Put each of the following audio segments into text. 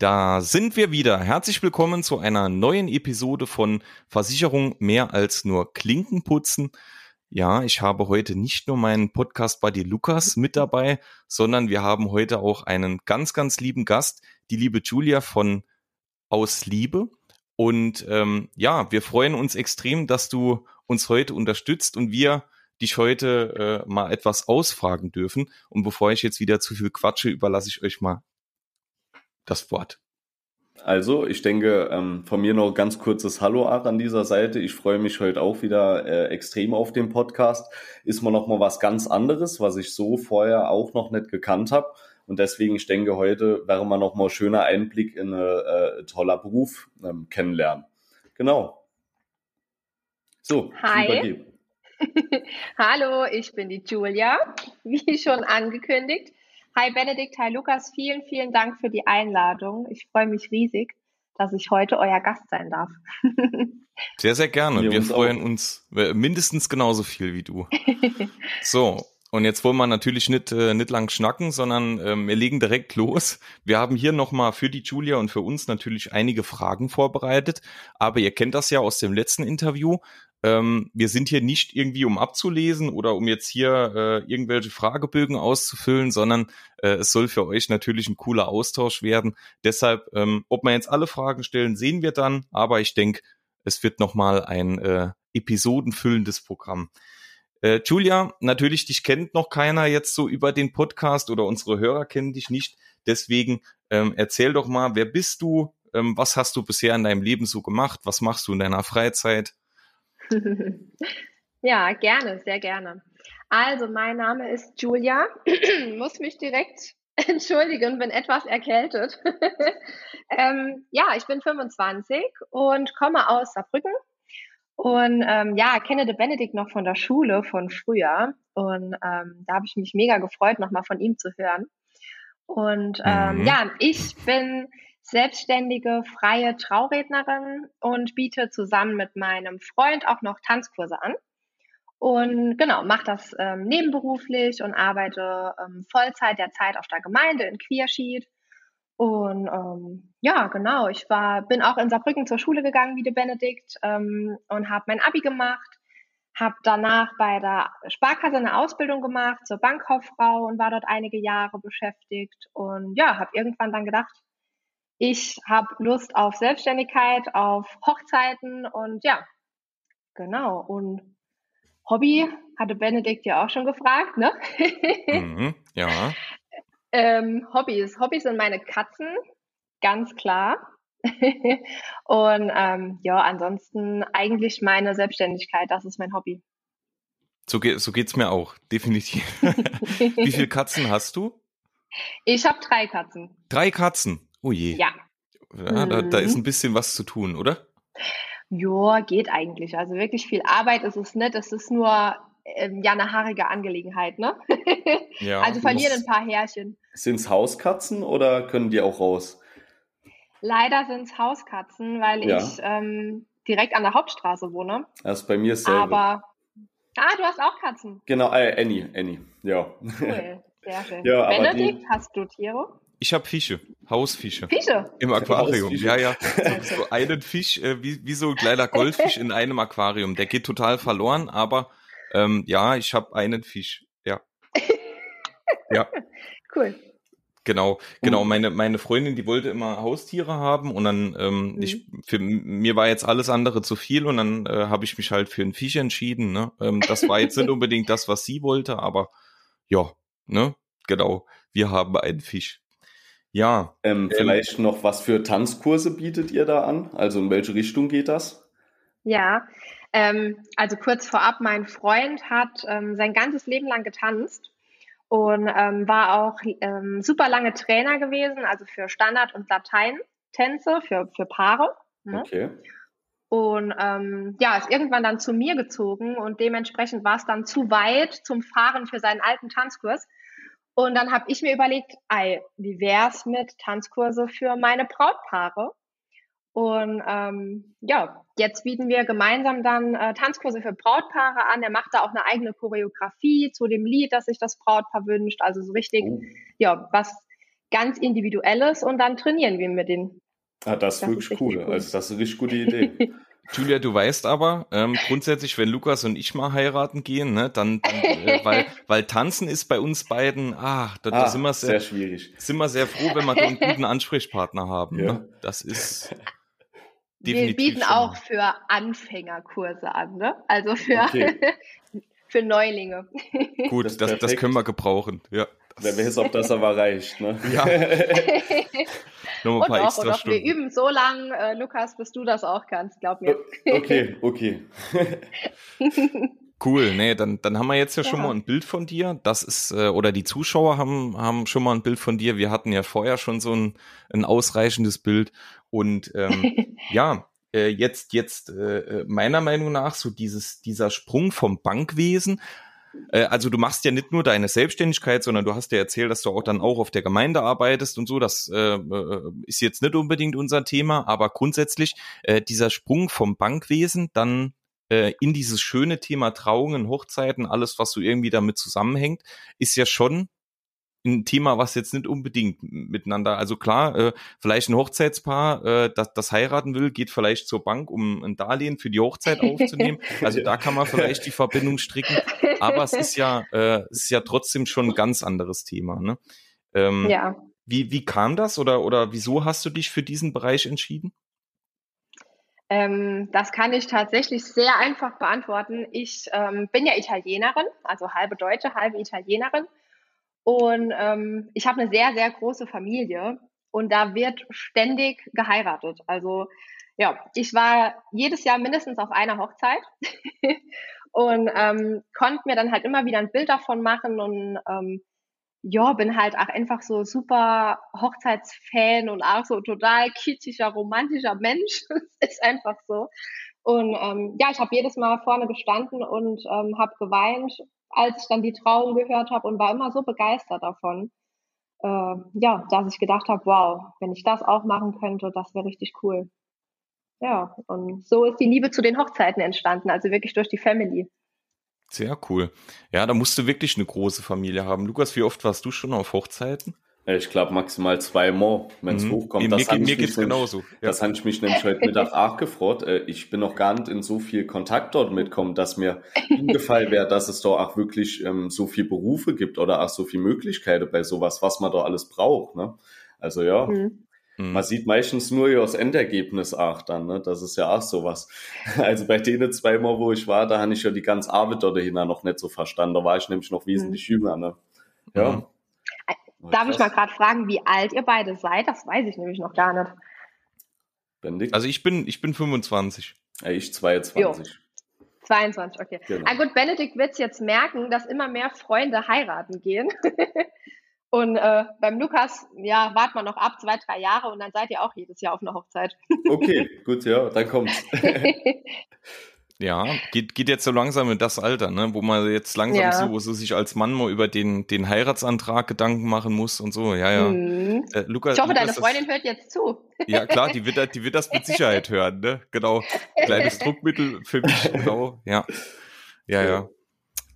Da sind wir wieder. Herzlich willkommen zu einer neuen Episode von Versicherung mehr als nur Klinken putzen. Ja, ich habe heute nicht nur meinen Podcast-Buddy Lukas mit dabei, sondern wir haben heute auch einen ganz, ganz lieben Gast, die liebe Julia von Aus Liebe. Und ähm, ja, wir freuen uns extrem, dass du uns heute unterstützt und wir dich heute äh, mal etwas ausfragen dürfen. Und bevor ich jetzt wieder zu viel quatsche, überlasse ich euch mal das Wort. Also, ich denke, ähm, von mir noch ganz kurzes Hallo auch an dieser Seite. Ich freue mich heute auch wieder äh, extrem auf den Podcast. Ist mal noch mal was ganz anderes, was ich so vorher auch noch nicht gekannt habe. Und deswegen, ich denke, heute wäre mal noch mal ein schöner Einblick in einen äh, toller Beruf ähm, kennenlernen. Genau. So, Hi. Hallo, ich bin die Julia, wie schon angekündigt. Hi Benedikt, hi Lukas, vielen, vielen Dank für die Einladung. Ich freue mich riesig, dass ich heute euer Gast sein darf. Sehr, sehr gerne. Wir, Wir freuen auch. uns mindestens genauso viel wie du. So, und jetzt wollen wir natürlich nicht, äh, nicht lang schnacken, sondern ähm, wir legen direkt los. Wir haben hier nochmal für die Julia und für uns natürlich einige Fragen vorbereitet. Aber ihr kennt das ja aus dem letzten Interview. Ähm, wir sind hier nicht irgendwie, um abzulesen oder um jetzt hier äh, irgendwelche Fragebögen auszufüllen, sondern äh, es soll für euch natürlich ein cooler Austausch werden. Deshalb, ähm, ob wir jetzt alle Fragen stellen, sehen wir dann. Aber ich denke, es wird nochmal ein äh, episodenfüllendes Programm. Äh, Julia, natürlich, dich kennt noch keiner jetzt so über den Podcast oder unsere Hörer kennen dich nicht. Deswegen ähm, erzähl doch mal, wer bist du? Ähm, was hast du bisher in deinem Leben so gemacht? Was machst du in deiner Freizeit? ja, gerne, sehr gerne. Also, mein Name ist Julia. Muss mich direkt entschuldigen, bin etwas erkältet. ähm, ja, ich bin 25 und komme aus Saarbrücken. Und ähm, ja, kenne den Benedikt noch von der Schule von früher. Und ähm, da habe ich mich mega gefreut, nochmal von ihm zu hören. Und ähm, mhm. ja, ich bin selbstständige freie Traurednerin und biete zusammen mit meinem Freund auch noch Tanzkurse an. Und genau, mache das ähm, nebenberuflich und arbeite ähm, Vollzeit derzeit auf der Gemeinde in Queerschied. Und ähm, ja, genau, ich war, bin auch in Saarbrücken zur Schule gegangen wie der Benedikt ähm, und habe mein Abi gemacht, habe danach bei der Sparkasse eine Ausbildung gemacht zur Bankkauffrau und war dort einige Jahre beschäftigt und ja, habe irgendwann dann gedacht, ich habe Lust auf Selbstständigkeit, auf Hochzeiten und ja, genau. Und Hobby hatte Benedikt ja auch schon gefragt, ne? Mhm, ja. ähm, Hobbys. Hobbys sind meine Katzen, ganz klar. und ähm, ja, ansonsten eigentlich meine Selbstständigkeit, das ist mein Hobby. So, geht so geht's mir auch, definitiv. Wie viele Katzen hast du? Ich habe drei Katzen. Drei Katzen? Oh je. Ja. ja da, da ist mhm. ein bisschen was zu tun, oder? Ja, geht eigentlich. Also wirklich viel Arbeit ist es nicht. Es ist nur ähm, ja eine haarige Angelegenheit, ne? ja, also verlieren ein paar Härchen. Sind es Hauskatzen oder können die auch raus? Leider sind es Hauskatzen, weil ja. ich ähm, direkt an der Hauptstraße wohne. Das ist bei mir selber. Aber ah, du hast auch Katzen. Genau, äh, Annie, Annie, ja. Cool, sehr schön. ja, Benedikt, hast du Tiere? Ich habe Fische, Hausfische. Fische? Im Aquarium. Ja, ja. So einen Fisch, äh, wie, wie so ein kleiner Goldfisch in einem Aquarium. Der geht total verloren, aber ähm, ja, ich habe einen Fisch. Ja. Ja. Cool. Genau, genau. Meine meine Freundin, die wollte immer Haustiere haben und dann ähm, mhm. ich für mir war jetzt alles andere zu viel und dann äh, habe ich mich halt für einen Fisch entschieden. Ne? Ähm, das war jetzt nicht unbedingt das, was sie wollte, aber ja, ne, genau. Wir haben einen Fisch. Ja. Ähm, ähm, vielleicht noch, was für Tanzkurse bietet ihr da an? Also in welche Richtung geht das? Ja, ähm, also kurz vorab, mein Freund hat ähm, sein ganzes Leben lang getanzt und ähm, war auch ähm, super lange Trainer gewesen, also für Standard- und Lateintänze, für, für Paare. Ne? Okay. Und ähm, ja, ist irgendwann dann zu mir gezogen und dementsprechend war es dann zu weit zum Fahren für seinen alten Tanzkurs. Und dann habe ich mir überlegt, ey, wie wär's mit Tanzkurse für meine Brautpaare? Und ähm, ja, jetzt bieten wir gemeinsam dann äh, Tanzkurse für Brautpaare an. Er macht da auch eine eigene Choreografie zu dem Lied, das sich das Brautpaar wünscht. Also so richtig, oh. ja, was ganz Individuelles und dann trainieren wir mit denen. Ah, das ist das wirklich ist cool. cool. Also das ist eine richtig gute Idee. Julia, du weißt aber, ähm, grundsätzlich, wenn Lukas und ich mal heiraten gehen, ne, dann, dann äh, weil, weil tanzen ist bei uns beiden, ah, da, da ah, sind wir sehr, sehr, schwierig. Sind wir sehr froh, wenn wir einen guten Ansprechpartner haben. Ja. Ne? Das ist definitiv. Wir bieten auch für Anfängerkurse an, ne? Also für, okay. für Neulinge. Gut, das, das, das, können wir gebrauchen, ja. Wer weiß, ob das aber reicht, ne? Ja. Noch ein paar und extra auch, und auch, wir üben so lang, äh, Lukas, bis du das auch kannst, glaub mir. Okay, okay. Cool, nee, dann, dann haben wir jetzt ja, ja, schon mal ein Bild von dir. Das ist, äh, oder die Zuschauer haben, haben schon mal ein Bild von dir. Wir hatten ja vorher schon so ein, ein ausreichendes Bild. Und ähm, ja, äh, jetzt, jetzt äh, äh, meiner Meinung nach, so dieses, dieser Sprung vom Bankwesen äh, also du machst ja nicht nur deine Selbstständigkeit, sondern du hast ja erzählt, dass du auch dann auch auf der Gemeinde arbeitest und so. Das äh, äh, ist jetzt nicht unbedingt unser Thema, aber grundsätzlich äh, dieser Sprung vom Bankwesen dann äh, in dieses schöne Thema Trauungen, Hochzeiten, alles, was so irgendwie damit zusammenhängt, ist ja schon ein Thema, was jetzt nicht unbedingt miteinander, also klar, äh, vielleicht ein Hochzeitspaar, äh, das, das heiraten will, geht vielleicht zur Bank, um ein Darlehen für die Hochzeit aufzunehmen. Also da kann man vielleicht die Verbindung stricken. Aber es ist ja, äh, es ist ja trotzdem schon ein ganz anderes Thema. Ne? Ähm, ja. Wie, wie kam das oder, oder wieso hast du dich für diesen Bereich entschieden? Ähm, das kann ich tatsächlich sehr einfach beantworten. Ich ähm, bin ja Italienerin, also halbe Deutsche, halbe Italienerin. Und ähm, ich habe eine sehr, sehr große Familie und da wird ständig geheiratet. Also ja, ich war jedes Jahr mindestens auf einer Hochzeit und ähm, konnte mir dann halt immer wieder ein Bild davon machen und ähm, ja, bin halt auch einfach so super Hochzeitsfan und auch so total kitschiger, romantischer Mensch. ist einfach so. Und ähm, ja, ich habe jedes Mal vorne gestanden und ähm, habe geweint als ich dann die Trauung gehört habe und war immer so begeistert davon, äh, ja, dass ich gedacht habe, wow, wenn ich das auch machen könnte, das wäre richtig cool. Ja, und so ist die Liebe zu den Hochzeiten entstanden, also wirklich durch die Family. Sehr cool. Ja, da musst du wirklich eine große Familie haben. Lukas, wie oft warst du schon auf Hochzeiten? Ich glaube maximal zweimal, wenn es mhm. hochkommt. Mir, das mir, mir geht's genauso. Ja. Das habe ich mich nämlich heute Mittag auch gefreut. Äh, ich bin noch gar nicht in so viel Kontakt dort mitkommen, dass mir hingefallen wäre, dass es da auch wirklich ähm, so viel Berufe gibt oder auch so viele Möglichkeiten bei sowas, was man da alles braucht. Ne? Also ja, mhm. mhm. man sieht meistens nur ja das Endergebnis auch dann. Ne? Das ist ja auch sowas. Also bei denen zweimal, wo ich war, da habe ich ja die ganze Arbeit dort dahinter noch nicht so verstanden. Da war ich nämlich noch wesentlich mhm. jünger. Ne? Ja. Mhm. Darf ich mal gerade fragen, wie alt ihr beide seid? Das weiß ich nämlich noch gar nicht. Benedikt? Also ich bin, ich bin 25. Ja, ich 22. Jo. 22, okay. Genau. Ah gut, Benedikt wird jetzt merken, dass immer mehr Freunde heiraten gehen. und äh, beim Lukas, ja, wartet man noch ab, zwei, drei Jahre und dann seid ihr auch jedes Jahr auf einer Hochzeit. okay, gut, ja, dann kommt's. Ja, geht, geht jetzt so langsam in das Alter, ne, wo man jetzt langsam ja. so, so sich als Mann mal über den, den Heiratsantrag Gedanken machen muss und so. Ja, ja. Mhm. Äh, Lukas, ich hoffe, Lukas, deine Freundin das, hört jetzt zu. Ja, klar, die wird, die wird das mit Sicherheit hören, ne? Genau. Kleines Druckmittel für mich, genau. Ja. Ja, ja.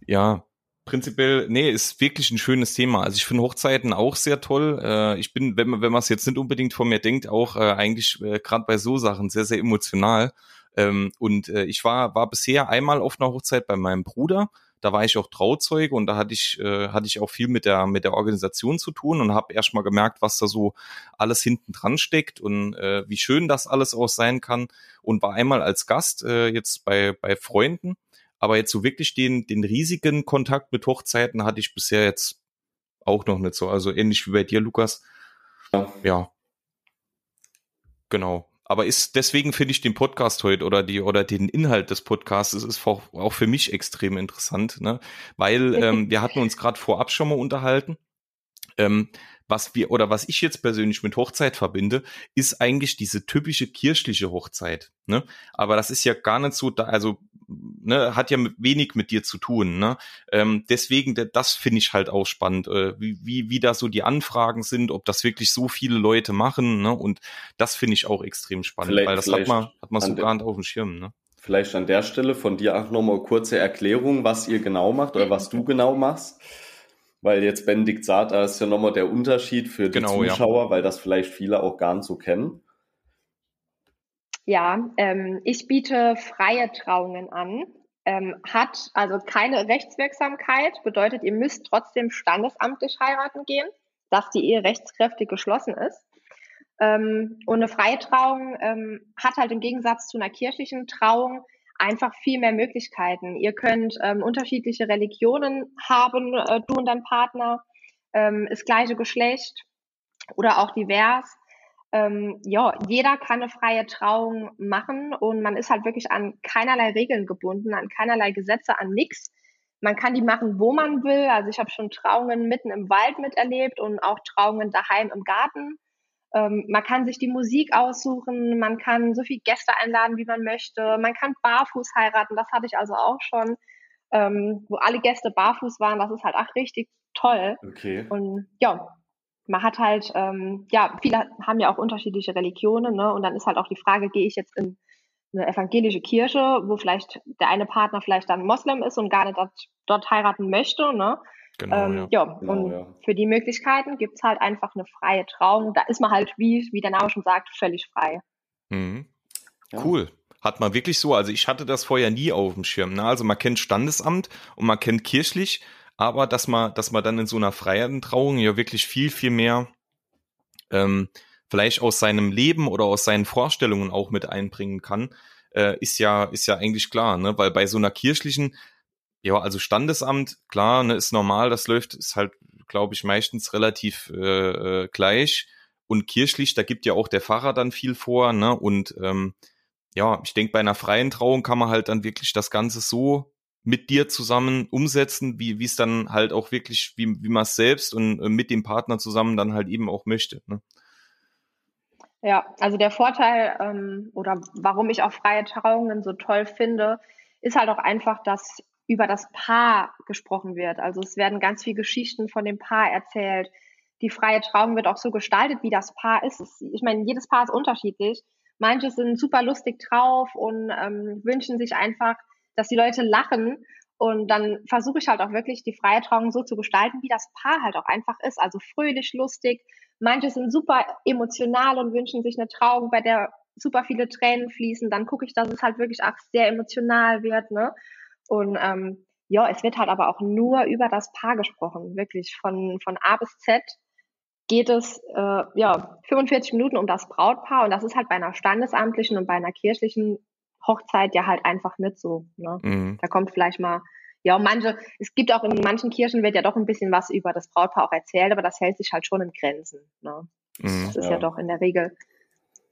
Ja. Prinzipiell, nee, ist wirklich ein schönes Thema. Also ich finde Hochzeiten auch sehr toll. Äh, ich bin, wenn man, wenn man es jetzt nicht unbedingt von mir denkt, auch äh, eigentlich äh, gerade bei so Sachen sehr, sehr emotional. Ähm, und äh, ich war, war bisher einmal auf einer Hochzeit bei meinem Bruder. Da war ich auch Trauzeuge und da hatte ich, äh, hatte ich auch viel mit der, mit der Organisation zu tun und habe erst mal gemerkt, was da so alles hinten dran steckt und äh, wie schön das alles auch sein kann. Und war einmal als Gast äh, jetzt bei, bei Freunden. Aber jetzt so wirklich den, den riesigen Kontakt mit Hochzeiten hatte ich bisher jetzt auch noch nicht so. Also ähnlich wie bei dir, Lukas. Ja. ja. Genau. Aber ist deswegen finde ich den Podcast heute oder die oder den Inhalt des Podcasts ist auch, auch für mich extrem interessant, ne? Weil ähm, wir hatten uns gerade vorab schon mal unterhalten. Ähm, was wir oder was ich jetzt persönlich mit Hochzeit verbinde, ist eigentlich diese typische kirchliche Hochzeit. Ne? Aber das ist ja gar nicht so, da, also ne, hat ja wenig mit dir zu tun. Ne? Ähm, deswegen, das finde ich halt auch spannend, äh, wie, wie, wie da so die Anfragen sind, ob das wirklich so viele Leute machen. Ne? Und das finde ich auch extrem spannend, vielleicht, weil das hat man, hat man so gar nicht auf dem Schirm. Ne? Vielleicht an der Stelle von dir auch nochmal kurze Erklärung, was ihr genau macht oder was du genau machst. Weil jetzt Benedikt sagt, da ist ja nochmal der Unterschied für die genau, Zuschauer, ja. weil das vielleicht viele auch gar nicht so kennen. Ja, ähm, ich biete freie Trauungen an. Ähm, hat also keine Rechtswirksamkeit, bedeutet, ihr müsst trotzdem standesamtlich heiraten gehen, dass die Ehe rechtskräftig geschlossen ist. Ähm, und eine freie Trauung ähm, hat halt im Gegensatz zu einer kirchlichen Trauung einfach viel mehr Möglichkeiten. Ihr könnt ähm, unterschiedliche Religionen haben, äh, du und dein Partner, ähm, ist gleiche Geschlecht oder auch divers. Ähm, ja, jeder kann eine freie Trauung machen und man ist halt wirklich an keinerlei Regeln gebunden, an keinerlei Gesetze, an nichts. Man kann die machen, wo man will. Also ich habe schon Trauungen mitten im Wald miterlebt und auch Trauungen daheim im Garten. Ähm, man kann sich die Musik aussuchen, man kann so viele Gäste einladen, wie man möchte. Man kann barfuß heiraten, das hatte ich also auch schon, ähm, wo alle Gäste barfuß waren. Das ist halt auch richtig toll. Okay. Und ja, man hat halt, ähm, ja, viele haben ja auch unterschiedliche Religionen, ne? Und dann ist halt auch die Frage, gehe ich jetzt in eine evangelische Kirche, wo vielleicht der eine Partner vielleicht dann Moslem ist und gar nicht dort, dort heiraten möchte, ne? Genau, ähm, ja. ja. Genau, und ja. für die Möglichkeiten gibt's halt einfach eine freie Trauung. Da ist man halt, wie, wie der Name schon sagt, völlig frei. Mhm. Ja. Cool. Hat man wirklich so, also ich hatte das vorher nie auf dem Schirm. Ne? Also man kennt Standesamt und man kennt kirchlich, aber dass man, dass man dann in so einer freien Trauung ja wirklich viel, viel mehr ähm, vielleicht aus seinem Leben oder aus seinen Vorstellungen auch mit einbringen kann, äh, ist ja, ist ja eigentlich klar, ne? Weil bei so einer kirchlichen, ja, also Standesamt, klar, ne, ist normal, das läuft, ist halt, glaube ich, meistens relativ äh, äh, gleich. Und kirchlich, da gibt ja auch der Pfarrer dann viel vor, ne? Und ähm, ja, ich denke, bei einer freien Trauung kann man halt dann wirklich das Ganze so mit dir zusammen umsetzen, wie es dann halt auch wirklich, wie, wie man es selbst und äh, mit dem Partner zusammen dann halt eben auch möchte. Ne? Ja, also der Vorteil ähm, oder warum ich auch freie Trauungen so toll finde, ist halt auch einfach, dass über das Paar gesprochen wird. Also es werden ganz viele Geschichten von dem Paar erzählt. Die freie Trauung wird auch so gestaltet, wie das Paar ist. Ich meine, jedes Paar ist unterschiedlich. Manche sind super lustig drauf und ähm, wünschen sich einfach, dass die Leute lachen. Und dann versuche ich halt auch wirklich die freie Trauung so zu gestalten, wie das Paar halt auch einfach ist. Also fröhlich, lustig. Manche sind super emotional und wünschen sich eine Trauung, bei der super viele Tränen fließen. Dann gucke ich, dass es halt wirklich auch sehr emotional wird. Ne? Und ähm, ja, es wird halt aber auch nur über das Paar gesprochen, wirklich von, von A bis Z geht es äh, ja 45 Minuten um das Brautpaar und das ist halt bei einer standesamtlichen und bei einer kirchlichen Hochzeit ja halt einfach nicht so. Ne? Mhm. Da kommt vielleicht mal ja, manche, es gibt auch in manchen Kirchen wird ja doch ein bisschen was über das Brautpaar auch erzählt, aber das hält sich halt schon in Grenzen. Ne? Mhm, das ist ja. ja doch in der Regel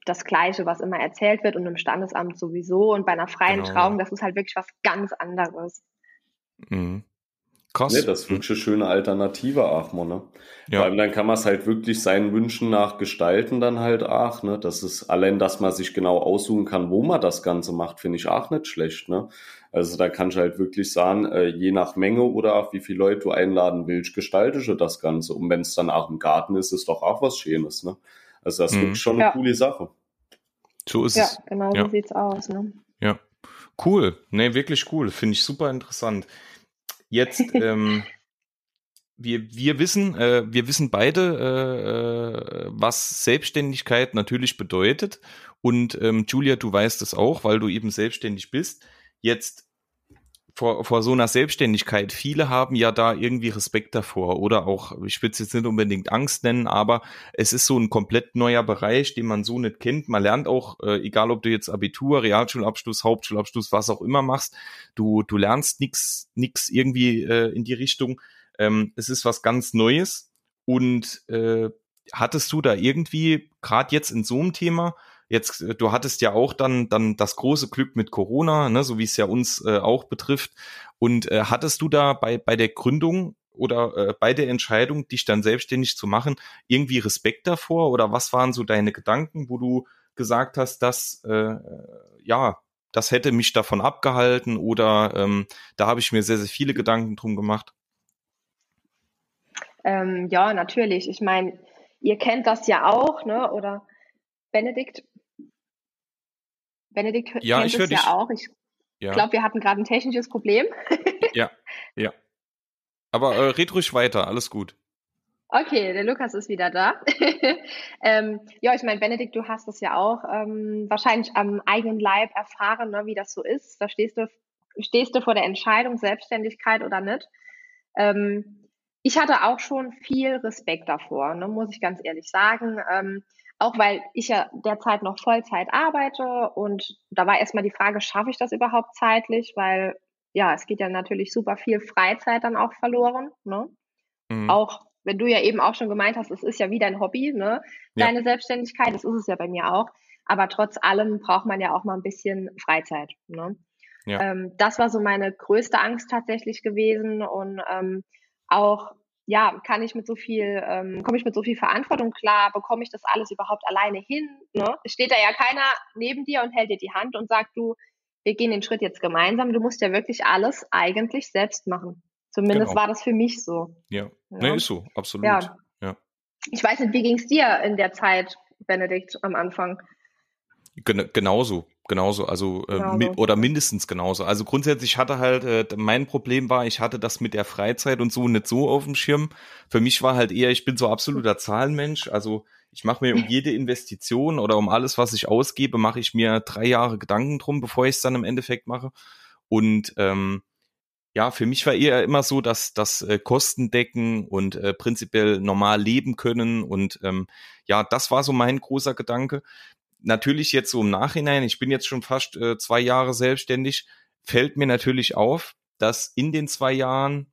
das Gleiche, was immer erzählt wird und im Standesamt sowieso. Und bei einer freien genau. Trauung, das ist halt wirklich was ganz anderes. Mhm. Krass. Nee, das ist wirklich eine schöne Alternative, Achmo, ne? Ja. Vor allem dann kann man es halt wirklich seinen Wünschen nach gestalten dann halt auch, ne? Das ist allein, dass man sich genau aussuchen kann, wo man das Ganze macht, finde ich auch nicht schlecht, ne? Also da kann ich halt wirklich sagen, äh, je nach Menge oder auch wie viele Leute du einladen willst, gestaltest du das Ganze. Und wenn es dann auch im Garten ist, ist doch auch was Schönes, ne? Also das ist mhm. wirklich schon eine ja. coole Sache. So ist ja, es. Genau ja, genau so sieht's aus. Ne? Ja, cool. Nee, wirklich cool. Finde ich super interessant. Jetzt, ähm, wir, wir wissen, äh, wir wissen beide, äh, äh, was Selbstständigkeit natürlich bedeutet. Und ähm, Julia, du weißt es auch, weil du eben selbstständig bist. Jetzt vor, vor so einer Selbstständigkeit, viele haben ja da irgendwie Respekt davor oder auch, ich will es jetzt nicht unbedingt Angst nennen, aber es ist so ein komplett neuer Bereich, den man so nicht kennt. Man lernt auch, äh, egal ob du jetzt Abitur, Realschulabschluss, Hauptschulabschluss, was auch immer machst, du, du lernst nichts nix irgendwie äh, in die Richtung. Ähm, es ist was ganz Neues und äh, hattest du da irgendwie, gerade jetzt in so einem Thema, Jetzt, äh, du hattest ja auch dann, dann das große Glück mit Corona, ne, so wie es ja uns äh, auch betrifft. Und äh, hattest du da bei, bei der Gründung oder äh, bei der Entscheidung, dich dann selbstständig zu machen, irgendwie Respekt davor? Oder was waren so deine Gedanken, wo du gesagt hast, dass, äh, ja, das hätte mich davon abgehalten oder ähm, da habe ich mir sehr, sehr viele Gedanken drum gemacht? Ähm, ja, natürlich. Ich meine, ihr kennt das ja auch, ne? Oder Benedikt, Benedikt ja, kennt ich es ja auch. Ich ja. glaube, wir hatten gerade ein technisches Problem. ja, ja. Aber äh, red ruhig weiter, alles gut. Okay, der Lukas ist wieder da. ähm, ja, ich meine, Benedikt, du hast es ja auch ähm, wahrscheinlich am eigenen Leib erfahren, ne, wie das so ist. Da stehst du, stehst du vor der Entscheidung, Selbstständigkeit oder nicht. Ähm, ich hatte auch schon viel Respekt davor, ne, muss ich ganz ehrlich sagen. Ähm, auch weil ich ja derzeit noch Vollzeit arbeite und da war erstmal die Frage, schaffe ich das überhaupt zeitlich? Weil ja, es geht ja natürlich super viel Freizeit dann auch verloren. Ne? Mhm. Auch wenn du ja eben auch schon gemeint hast, es ist ja wie dein Hobby, ne? Deine ja. Selbstständigkeit, das ist es ja bei mir auch. Aber trotz allem braucht man ja auch mal ein bisschen Freizeit. Ne? Ja. Ähm, das war so meine größte Angst tatsächlich gewesen und ähm, auch ja, kann ich mit so viel, ähm, komme ich mit so viel Verantwortung klar, bekomme ich das alles überhaupt alleine hin? Ne? Steht da ja keiner neben dir und hält dir die Hand und sagt, du, wir gehen den Schritt jetzt gemeinsam. Du musst ja wirklich alles eigentlich selbst machen. Zumindest genau. war das für mich so. Ja, ja. Nee, ist so, absolut. Ja. ja. Ich weiß nicht, wie ging es dir in der Zeit, Benedikt, am Anfang? Gen genauso, genauso, also äh, mi oder mindestens genauso. Also grundsätzlich hatte halt, äh, mein Problem war, ich hatte das mit der Freizeit und so nicht so auf dem Schirm. Für mich war halt eher, ich bin so absoluter Zahlenmensch, also ich mache mir um jede Investition oder um alles, was ich ausgebe, mache ich mir drei Jahre Gedanken drum, bevor ich es dann im Endeffekt mache. Und ähm, ja, für mich war eher immer so, dass das äh, Kosten decken und äh, prinzipiell normal leben können. Und ähm, ja, das war so mein großer Gedanke. Natürlich jetzt so im Nachhinein, ich bin jetzt schon fast äh, zwei Jahre selbstständig, fällt mir natürlich auf, dass in den zwei Jahren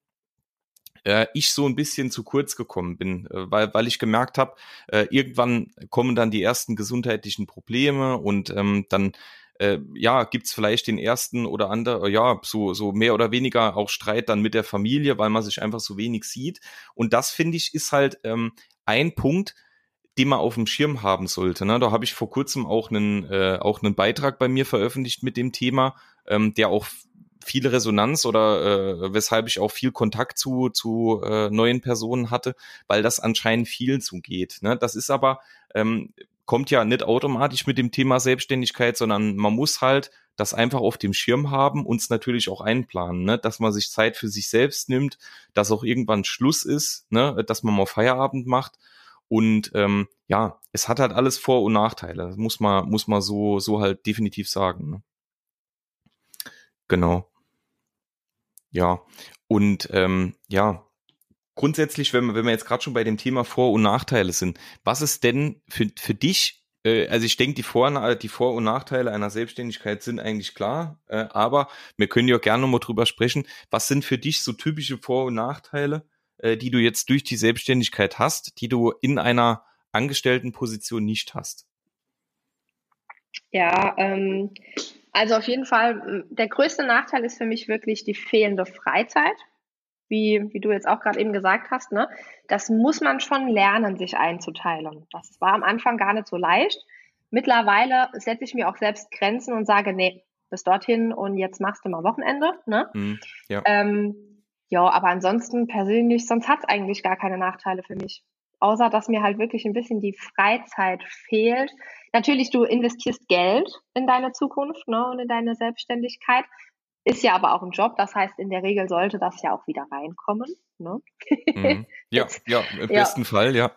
äh, ich so ein bisschen zu kurz gekommen bin, äh, weil, weil ich gemerkt habe, äh, irgendwann kommen dann die ersten gesundheitlichen Probleme und ähm, dann äh, ja, gibt's vielleicht den ersten oder andere, ja, so, so mehr oder weniger auch Streit dann mit der Familie, weil man sich einfach so wenig sieht. Und das, finde ich, ist halt ähm, ein Punkt, den man auf dem Schirm haben sollte. Ne? Da habe ich vor kurzem auch einen, äh, auch einen Beitrag bei mir veröffentlicht mit dem Thema, ähm, der auch viel Resonanz oder äh, weshalb ich auch viel Kontakt zu, zu äh, neuen Personen hatte, weil das anscheinend vielen zugeht. Ne? Das ist aber, ähm, kommt ja nicht automatisch mit dem Thema Selbstständigkeit, sondern man muss halt das einfach auf dem Schirm haben, uns natürlich auch einplanen, ne? dass man sich Zeit für sich selbst nimmt, dass auch irgendwann Schluss ist, ne? dass man mal Feierabend macht. Und ähm, ja, es hat halt alles Vor- und Nachteile. Das muss man, muss man so, so halt definitiv sagen. Ne? Genau. Ja. Und ähm, ja, grundsätzlich, wenn wir, wenn wir jetzt gerade schon bei dem Thema Vor- und Nachteile sind, was ist denn für, für dich, äh, also ich denke, die Vor-, die Vor- und Nachteile einer Selbstständigkeit sind eigentlich klar, äh, aber wir können ja auch gerne nochmal drüber sprechen, was sind für dich so typische Vor- und Nachteile, äh, die du jetzt durch die Selbstständigkeit hast, die du in einer angestellten Position nicht hast? Ja, ähm, also auf jeden Fall, der größte Nachteil ist für mich wirklich die fehlende Freizeit wie, wie du jetzt auch gerade eben gesagt hast, ne, das muss man schon lernen, sich einzuteilen. Das war am Anfang gar nicht so leicht. Mittlerweile setze ich mir auch selbst Grenzen und sage, nee, bis dorthin und jetzt machst du mal Wochenende. Ne? Mm, ja. Ähm, ja, aber ansonsten persönlich, sonst hat es eigentlich gar keine Nachteile für mich. Außer, dass mir halt wirklich ein bisschen die Freizeit fehlt. Natürlich, du investierst Geld in deine Zukunft ne, und in deine Selbstständigkeit. Ist ja aber auch ein Job, das heißt, in der Regel sollte das ja auch wieder reinkommen. Ne? Mhm. Ja, ja, im besten Fall, ja.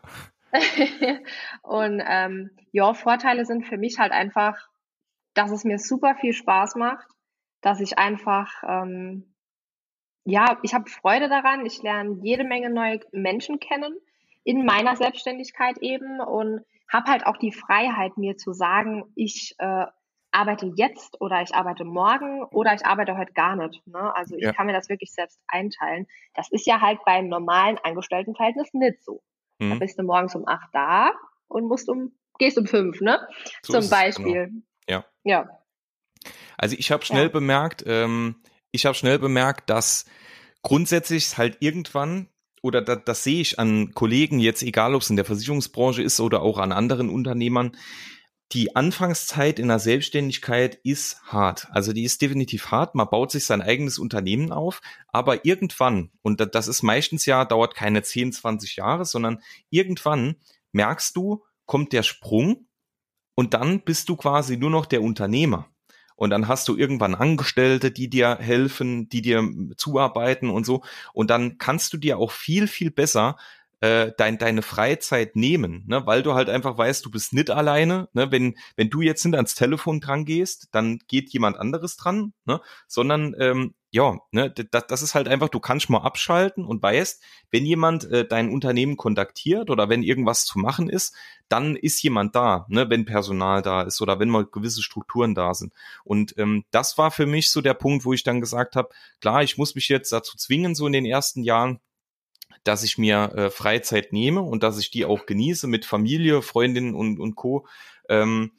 und ähm, ja, Vorteile sind für mich halt einfach, dass es mir super viel Spaß macht, dass ich einfach, ähm, ja, ich habe Freude daran, ich lerne jede Menge neue Menschen kennen in meiner Selbstständigkeit eben und habe halt auch die Freiheit, mir zu sagen, ich äh, arbeite jetzt oder ich arbeite morgen oder ich arbeite heute gar nicht. Ne? Also ich ja. kann mir das wirklich selbst einteilen. Das ist ja halt beim normalen Angestelltenverhältnis nicht so. Mhm. Da bist du morgens um acht da und musst um, gehst um fünf, ne? So Zum Beispiel. Genau. Ja. Ja. Also ich habe schnell ja. bemerkt, ähm, ich habe schnell bemerkt, dass grundsätzlich halt irgendwann oder da, das sehe ich an Kollegen jetzt, egal ob es in der Versicherungsbranche ist oder auch an anderen Unternehmern, die Anfangszeit in der Selbstständigkeit ist hart. Also die ist definitiv hart. Man baut sich sein eigenes Unternehmen auf, aber irgendwann, und das ist meistens ja, dauert keine 10, 20 Jahre, sondern irgendwann merkst du, kommt der Sprung und dann bist du quasi nur noch der Unternehmer. Und dann hast du irgendwann Angestellte, die dir helfen, die dir zuarbeiten und so und dann kannst du dir auch viel, viel besser äh, dein, deine Freizeit nehmen, ne? weil du halt einfach weißt, du bist nicht alleine. Ne? Wenn, wenn du jetzt nicht ans Telefon dran gehst, dann geht jemand anderes dran, ne? sondern ähm, ja, ne, das, das ist halt einfach, du kannst mal abschalten und weißt, wenn jemand äh, dein Unternehmen kontaktiert oder wenn irgendwas zu machen ist, dann ist jemand da, ne, wenn Personal da ist oder wenn mal gewisse Strukturen da sind. Und ähm, das war für mich so der Punkt, wo ich dann gesagt habe, klar, ich muss mich jetzt dazu zwingen, so in den ersten Jahren, dass ich mir äh, Freizeit nehme und dass ich die auch genieße mit Familie, Freundinnen und, und Co. Ähm,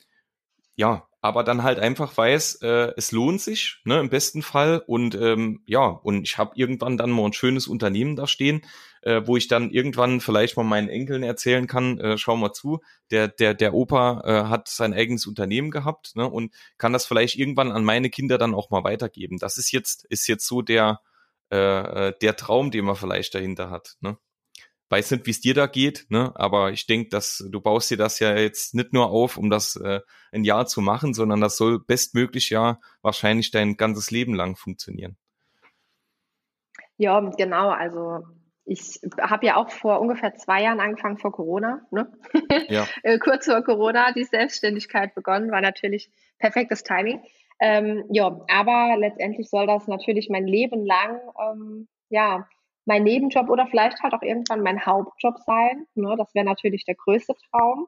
ja, aber dann halt einfach weiß, äh, es lohnt sich, ne, im besten Fall. Und ähm, ja, und ich habe irgendwann dann mal ein schönes Unternehmen da stehen, äh, wo ich dann irgendwann vielleicht mal meinen Enkeln erzählen kann, äh, schau mal zu, der, der, der Opa äh, hat sein eigenes Unternehmen gehabt, ne, und kann das vielleicht irgendwann an meine Kinder dann auch mal weitergeben. Das ist jetzt, ist jetzt so der, äh, äh, der Traum, den man vielleicht dahinter hat. Ne? Weiß nicht, wie es dir da geht, ne? aber ich denke, dass du baust dir das ja jetzt nicht nur auf, um das äh, ein Jahr zu machen, sondern das soll bestmöglich ja wahrscheinlich dein ganzes Leben lang funktionieren. Ja, genau. Also ich habe ja auch vor ungefähr zwei Jahren angefangen vor Corona, ne? Ja. Äh, kurz vor Corona die Selbstständigkeit begonnen, war natürlich perfektes Timing. Ähm, ja, aber letztendlich soll das natürlich mein Leben lang, ähm, ja, mein Nebenjob oder vielleicht halt auch irgendwann mein Hauptjob sein. Ne? Das wäre natürlich der größte Traum,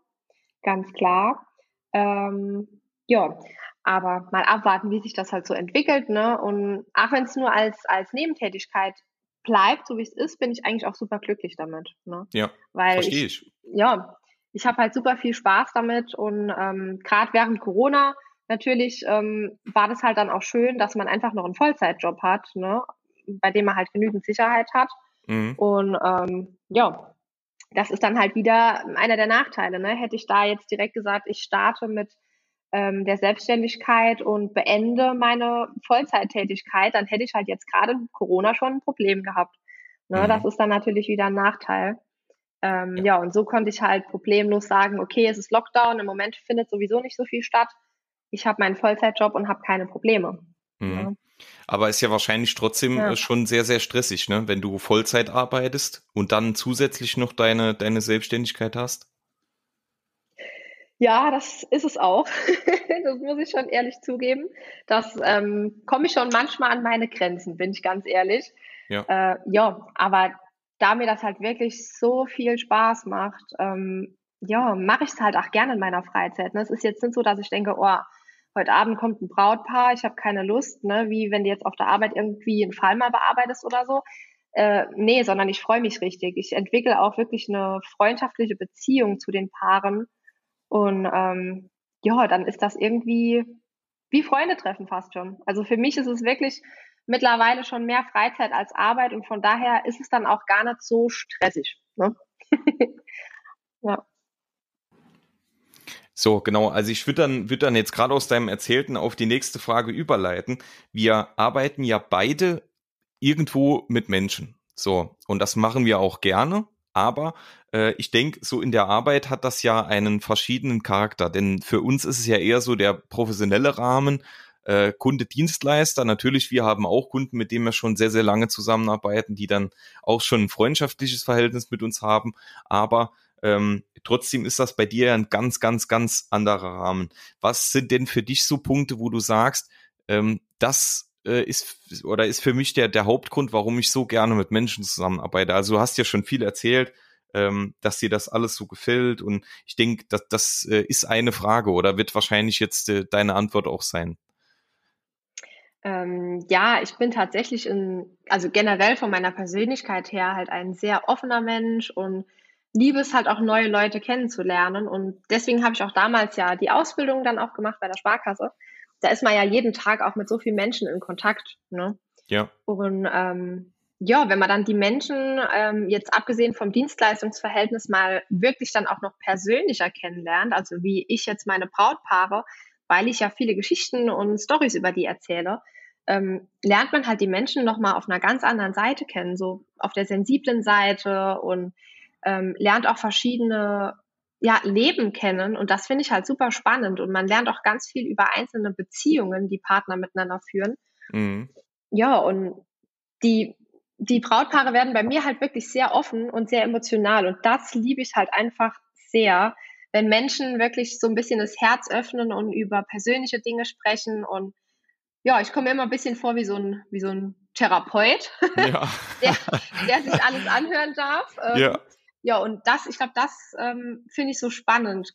ganz klar. Ähm, ja, aber mal abwarten, wie sich das halt so entwickelt. Ne? Und auch wenn es nur als, als Nebentätigkeit bleibt, so wie es ist, bin ich eigentlich auch super glücklich damit. Ne? Ja, verstehe ich, ich. Ja, ich habe halt super viel Spaß damit und ähm, gerade während Corona natürlich ähm, war das halt dann auch schön, dass man einfach noch einen Vollzeitjob hat, ne, bei dem man halt genügend Sicherheit hat. Mhm. Und ähm, ja, das ist dann halt wieder einer der Nachteile. Ne? Hätte ich da jetzt direkt gesagt, ich starte mit ähm, der Selbstständigkeit und beende meine Vollzeittätigkeit, dann hätte ich halt jetzt gerade mit Corona schon ein Problem gehabt. Ne? Mhm. Das ist dann natürlich wieder ein Nachteil. Ähm, ja. ja, und so konnte ich halt problemlos sagen, okay, es ist Lockdown, im Moment findet sowieso nicht so viel statt ich habe meinen Vollzeitjob und habe keine Probleme. Mhm. Ja. Aber ist ja wahrscheinlich trotzdem ja. Äh, schon sehr, sehr stressig, ne? wenn du Vollzeit arbeitest und dann zusätzlich noch deine, deine Selbstständigkeit hast. Ja, das ist es auch. das muss ich schon ehrlich zugeben. Das ähm, komme ich schon manchmal an meine Grenzen, bin ich ganz ehrlich. Ja, äh, ja aber da mir das halt wirklich so viel Spaß macht, ähm, ja, mache ich es halt auch gerne in meiner Freizeit. Ne? Es ist jetzt nicht so, dass ich denke, oh, heute Abend kommt ein Brautpaar, ich habe keine Lust, ne, wie wenn du jetzt auf der Arbeit irgendwie einen Fall mal bearbeitest oder so. Äh, nee, sondern ich freue mich richtig. Ich entwickle auch wirklich eine freundschaftliche Beziehung zu den Paaren. Und ähm, ja, dann ist das irgendwie wie Freunde treffen fast schon. Also für mich ist es wirklich mittlerweile schon mehr Freizeit als Arbeit und von daher ist es dann auch gar nicht so stressig. Ne? ja. So, genau. Also ich würde dann, würde dann jetzt gerade aus deinem Erzählten auf die nächste Frage überleiten. Wir arbeiten ja beide irgendwo mit Menschen. So, und das machen wir auch gerne. Aber äh, ich denke, so in der Arbeit hat das ja einen verschiedenen Charakter. Denn für uns ist es ja eher so der professionelle Rahmen, äh, Kunde, Dienstleister. Natürlich, wir haben auch Kunden, mit denen wir schon sehr, sehr lange zusammenarbeiten, die dann auch schon ein freundschaftliches Verhältnis mit uns haben. Aber ähm, trotzdem ist das bei dir ein ganz, ganz, ganz anderer Rahmen. Was sind denn für dich so Punkte, wo du sagst, ähm, das äh, ist oder ist für mich der, der Hauptgrund, warum ich so gerne mit Menschen zusammenarbeite? Also du hast ja schon viel erzählt, ähm, dass dir das alles so gefällt und ich denke, dass das äh, ist eine Frage oder wird wahrscheinlich jetzt äh, deine Antwort auch sein. Ähm, ja, ich bin tatsächlich in, also generell von meiner Persönlichkeit her halt ein sehr offener Mensch und liebe es halt auch neue Leute kennenzulernen. Und deswegen habe ich auch damals ja die Ausbildung dann auch gemacht bei der Sparkasse. Da ist man ja jeden Tag auch mit so vielen Menschen in Kontakt. Ne? Ja. Und ähm, ja, wenn man dann die Menschen ähm, jetzt abgesehen vom Dienstleistungsverhältnis mal wirklich dann auch noch persönlicher kennenlernt, also wie ich jetzt meine Brautpaare, weil ich ja viele Geschichten und Stories über die erzähle, ähm, lernt man halt die Menschen nochmal auf einer ganz anderen Seite kennen, so auf der sensiblen Seite und ähm, lernt auch verschiedene ja, Leben kennen und das finde ich halt super spannend und man lernt auch ganz viel über einzelne Beziehungen, die Partner miteinander führen. Mhm. Ja, und die, die Brautpaare werden bei mir halt wirklich sehr offen und sehr emotional und das liebe ich halt einfach sehr, wenn Menschen wirklich so ein bisschen das Herz öffnen und über persönliche Dinge sprechen und ja, ich komme mir immer ein bisschen vor wie so ein, wie so ein Therapeut, ja. der, der sich alles anhören darf. Ähm, ja. Ja, und das, ich glaube, das ähm, finde ich so spannend,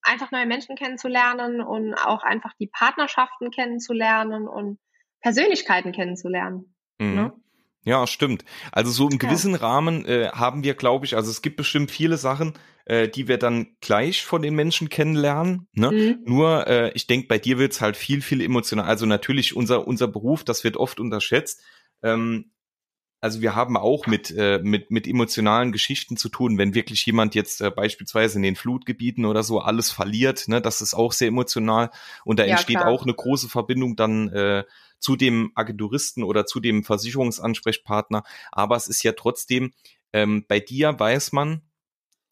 einfach neue Menschen kennenzulernen und auch einfach die Partnerschaften kennenzulernen und Persönlichkeiten kennenzulernen. Mhm. Ne? Ja, stimmt. Also so im gewissen ja. Rahmen äh, haben wir, glaube ich, also es gibt bestimmt viele Sachen, äh, die wir dann gleich von den Menschen kennenlernen. Ne? Mhm. Nur, äh, ich denke, bei dir wird's halt viel, viel emotional. Also natürlich unser unser Beruf, das wird oft unterschätzt. Ähm, also wir haben auch mit, äh, mit, mit emotionalen Geschichten zu tun, wenn wirklich jemand jetzt äh, beispielsweise in den Flutgebieten oder so alles verliert, ne, das ist auch sehr emotional und da ja, entsteht klar. auch eine große Verbindung dann äh, zu dem Agenturisten oder zu dem Versicherungsansprechpartner. Aber es ist ja trotzdem, ähm, bei dir weiß man,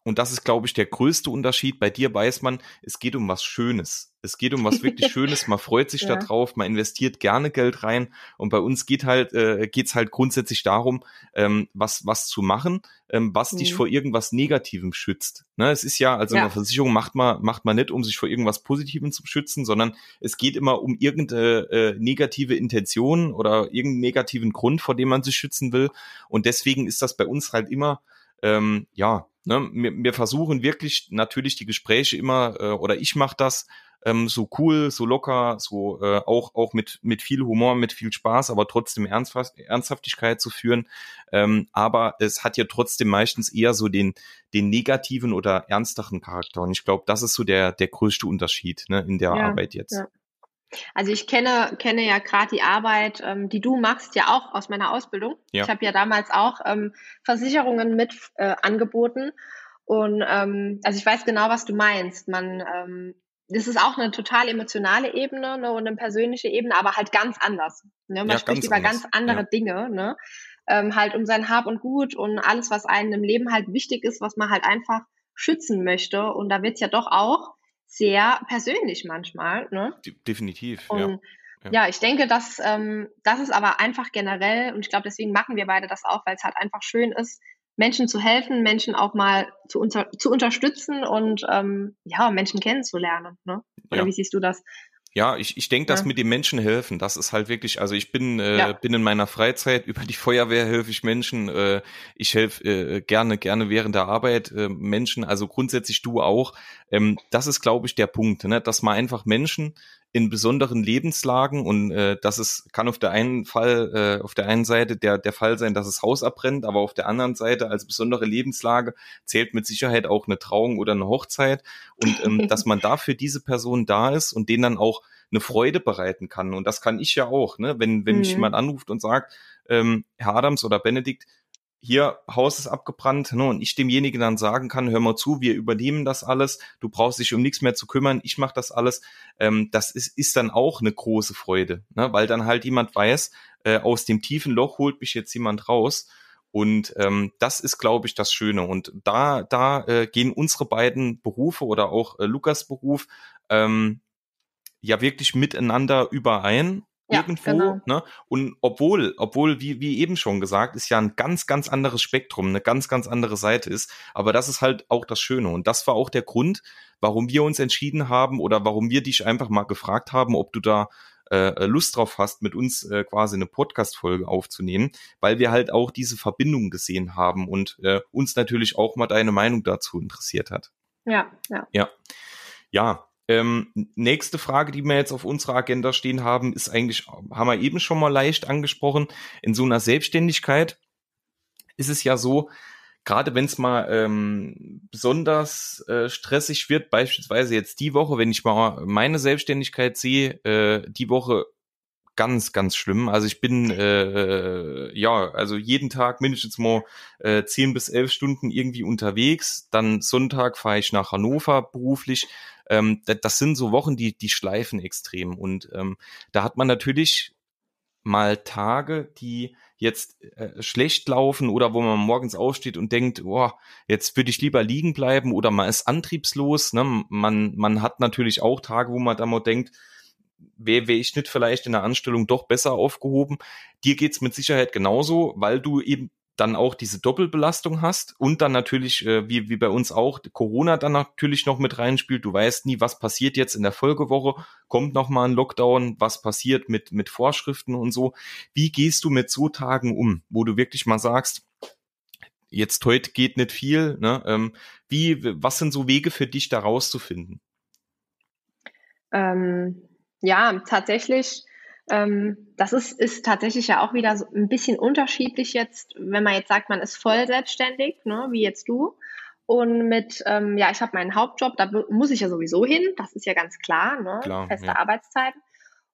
und das ist, glaube ich, der größte Unterschied. Bei dir weiß man, es geht um was Schönes. Es geht um was wirklich Schönes. Man freut sich ja. darauf. Man investiert gerne Geld rein. Und bei uns geht halt, äh, geht's halt grundsätzlich darum, ähm, was, was zu machen, ähm, was mhm. dich vor irgendwas Negativem schützt. Ne, es ist ja, also ja. eine Versicherung macht man, macht man nicht, um sich vor irgendwas Positivem zu schützen, sondern es geht immer um irgendeine äh, negative Intention oder irgendeinen negativen Grund, vor dem man sich schützen will. Und deswegen ist das bei uns halt immer, ähm, ja, Ne, wir, wir versuchen wirklich natürlich die Gespräche immer, äh, oder ich mache das, ähm, so cool, so locker, so äh, auch, auch mit, mit viel Humor, mit viel Spaß, aber trotzdem Ernsthaft, Ernsthaftigkeit zu führen. Ähm, aber es hat ja trotzdem meistens eher so den, den negativen oder ernsteren Charakter. Und ich glaube, das ist so der, der größte Unterschied ne, in der ja, Arbeit jetzt. Ja. Also ich kenne, kenne ja gerade die Arbeit, ähm, die du machst, ja auch aus meiner Ausbildung. Ja. Ich habe ja damals auch ähm, Versicherungen mit äh, angeboten. Und ähm, also ich weiß genau, was du meinst. Man, ähm, das ist auch eine total emotionale Ebene ne, und eine persönliche Ebene, aber halt ganz anders. Ne? Man ja, spricht über anders. ganz andere ja. Dinge, ne? Ähm, halt um sein Hab und Gut und alles, was einem im Leben halt wichtig ist, was man halt einfach schützen möchte. Und da wird's ja doch auch sehr persönlich manchmal. Ne? Definitiv, und, ja. Ja. ich denke, dass ähm, das ist aber einfach generell, und ich glaube, deswegen machen wir beide das auch, weil es halt einfach schön ist, Menschen zu helfen, Menschen auch mal zu, unter, zu unterstützen und ähm, ja, Menschen kennenzulernen. Ne? Oder ja. wie siehst du das? Ja, ich, ich denke, dass ja. mit den Menschen helfen, das ist halt wirklich, also ich bin, äh, ja. bin in meiner Freizeit, über die Feuerwehr helfe ich Menschen, äh, ich helfe äh, gerne, gerne während der Arbeit äh, Menschen, also grundsätzlich du auch. Ähm, das ist, glaube ich, der Punkt, ne? dass man einfach Menschen in besonderen Lebenslagen und äh, das ist kann auf der einen Fall äh, auf der einen Seite der der Fall sein, dass das Haus abbrennt, aber auf der anderen Seite als besondere Lebenslage zählt mit Sicherheit auch eine Trauung oder eine Hochzeit und ähm, dass man da für diese Person da ist und denen dann auch eine Freude bereiten kann und das kann ich ja auch, ne? Wenn wenn mhm. mich jemand anruft und sagt, ähm, Herr Adams oder Benedikt, hier, Haus ist abgebrannt, ne, und ich demjenigen dann sagen kann, hör mal zu, wir übernehmen das alles, du brauchst dich um nichts mehr zu kümmern, ich mache das alles, ähm, das ist, ist dann auch eine große Freude, ne, weil dann halt jemand weiß, äh, aus dem tiefen Loch holt mich jetzt jemand raus. Und ähm, das ist, glaube ich, das Schöne. Und da, da äh, gehen unsere beiden Berufe oder auch äh, Lukas Beruf ähm, ja wirklich miteinander überein ja, irgendwo. Genau. Ne? Und obwohl, obwohl, wie, wie eben schon gesagt, ist ja ein ganz, ganz anderes Spektrum, eine ganz, ganz andere Seite ist. Aber das ist halt auch das Schöne. Und das war auch der Grund, warum wir uns entschieden haben oder warum wir dich einfach mal gefragt haben, ob du da äh, Lust drauf hast, mit uns äh, quasi eine Podcast-Folge aufzunehmen, weil wir halt auch diese Verbindung gesehen haben und äh, uns natürlich auch mal deine Meinung dazu interessiert hat. Ja, ja. Ja. Ja, ähm, nächste Frage, die wir jetzt auf unserer Agenda stehen haben, ist eigentlich, haben wir eben schon mal leicht angesprochen, in so einer Selbstständigkeit ist es ja so, gerade wenn es mal ähm, besonders äh, stressig wird, beispielsweise jetzt die Woche, wenn ich mal meine Selbstständigkeit sehe, äh, die Woche ganz, ganz schlimm. Also ich bin äh, ja, also jeden Tag mindestens mal äh, 10 bis elf Stunden irgendwie unterwegs. Dann Sonntag fahre ich nach Hannover beruflich ähm, das sind so Wochen, die, die schleifen extrem. Und ähm, da hat man natürlich mal Tage, die jetzt äh, schlecht laufen oder wo man morgens aufsteht und denkt, boah, jetzt würde ich lieber liegen bleiben oder man ist antriebslos. Ne? Man, man hat natürlich auch Tage, wo man da mal denkt, wäre wär ich nicht vielleicht in der Anstellung doch besser aufgehoben. Dir geht's mit Sicherheit genauso, weil du eben dann auch diese Doppelbelastung hast und dann natürlich, äh, wie, wie bei uns auch, Corona dann natürlich noch mit reinspielt. Du weißt nie, was passiert jetzt in der Folgewoche, kommt noch mal ein Lockdown, was passiert mit, mit Vorschriften und so. Wie gehst du mit so Tagen um, wo du wirklich mal sagst, jetzt heute geht nicht viel, ne? Ähm, wie, was sind so Wege für dich da rauszufinden? Ähm, ja, tatsächlich das ist, ist tatsächlich ja auch wieder so ein bisschen unterschiedlich jetzt, wenn man jetzt sagt, man ist voll selbstständig, ne, wie jetzt du. Und mit, ähm, ja, ich habe meinen Hauptjob, da muss ich ja sowieso hin, das ist ja ganz klar, ne? klar feste ja. Arbeitszeit.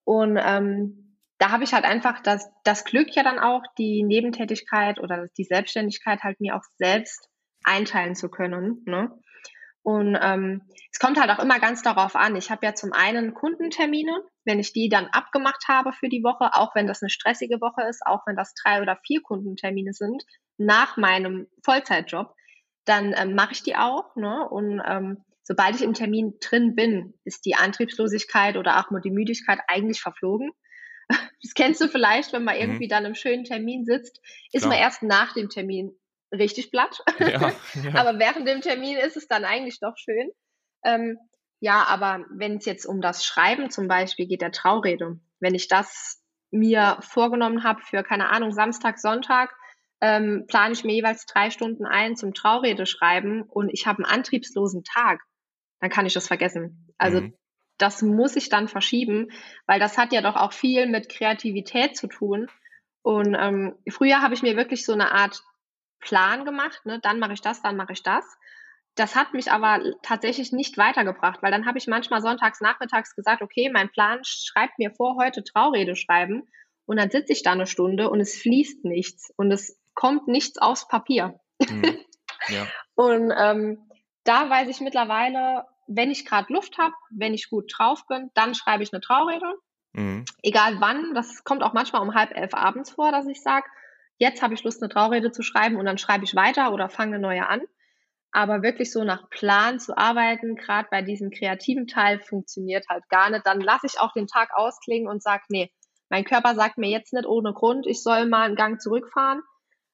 Und ähm, da habe ich halt einfach das, das Glück ja dann auch, die Nebentätigkeit oder die Selbstständigkeit halt mir auch selbst einteilen zu können. Ne? Und ähm, es kommt halt auch immer ganz darauf an. Ich habe ja zum einen Kundentermine, wenn ich die dann abgemacht habe für die Woche, auch wenn das eine stressige Woche ist, auch wenn das drei oder vier Kundentermine sind, nach meinem Vollzeitjob, dann ähm, mache ich die auch. Ne? Und ähm, sobald ich im Termin drin bin, ist die Antriebslosigkeit oder auch nur die Müdigkeit eigentlich verflogen. Das kennst du vielleicht, wenn man mhm. irgendwie dann im schönen Termin sitzt, ist Klar. man erst nach dem Termin richtig platt. Ja, ja. aber während dem Termin ist es dann eigentlich doch schön. Ähm, ja, aber wenn es jetzt um das Schreiben zum Beispiel geht, der Traurede, wenn ich das mir vorgenommen habe für, keine Ahnung, Samstag, Sonntag, ähm, plane ich mir jeweils drei Stunden ein zum Traurede schreiben und ich habe einen antriebslosen Tag, dann kann ich das vergessen. Also mhm. das muss ich dann verschieben, weil das hat ja doch auch viel mit Kreativität zu tun. Und ähm, früher habe ich mir wirklich so eine Art Plan gemacht, ne? dann mache ich das, dann mache ich das. Das hat mich aber tatsächlich nicht weitergebracht, weil dann habe ich manchmal sonntags nachmittags gesagt, okay, mein Plan schreibt mir vor, heute Traurede schreiben. Und dann sitze ich da eine Stunde und es fließt nichts und es kommt nichts aufs Papier. Mhm. Ja. und ähm, da weiß ich mittlerweile, wenn ich gerade Luft habe, wenn ich gut drauf bin, dann schreibe ich eine Traurede. Mhm. Egal wann, das kommt auch manchmal um halb elf abends vor, dass ich sage, jetzt habe ich Lust, eine Traurede zu schreiben und dann schreibe ich weiter oder fange eine neue an. Aber wirklich so nach Plan zu arbeiten, gerade bei diesem kreativen Teil, funktioniert halt gar nicht. Dann lasse ich auch den Tag ausklingen und sage, nee, mein Körper sagt mir jetzt nicht ohne Grund, ich soll mal einen Gang zurückfahren.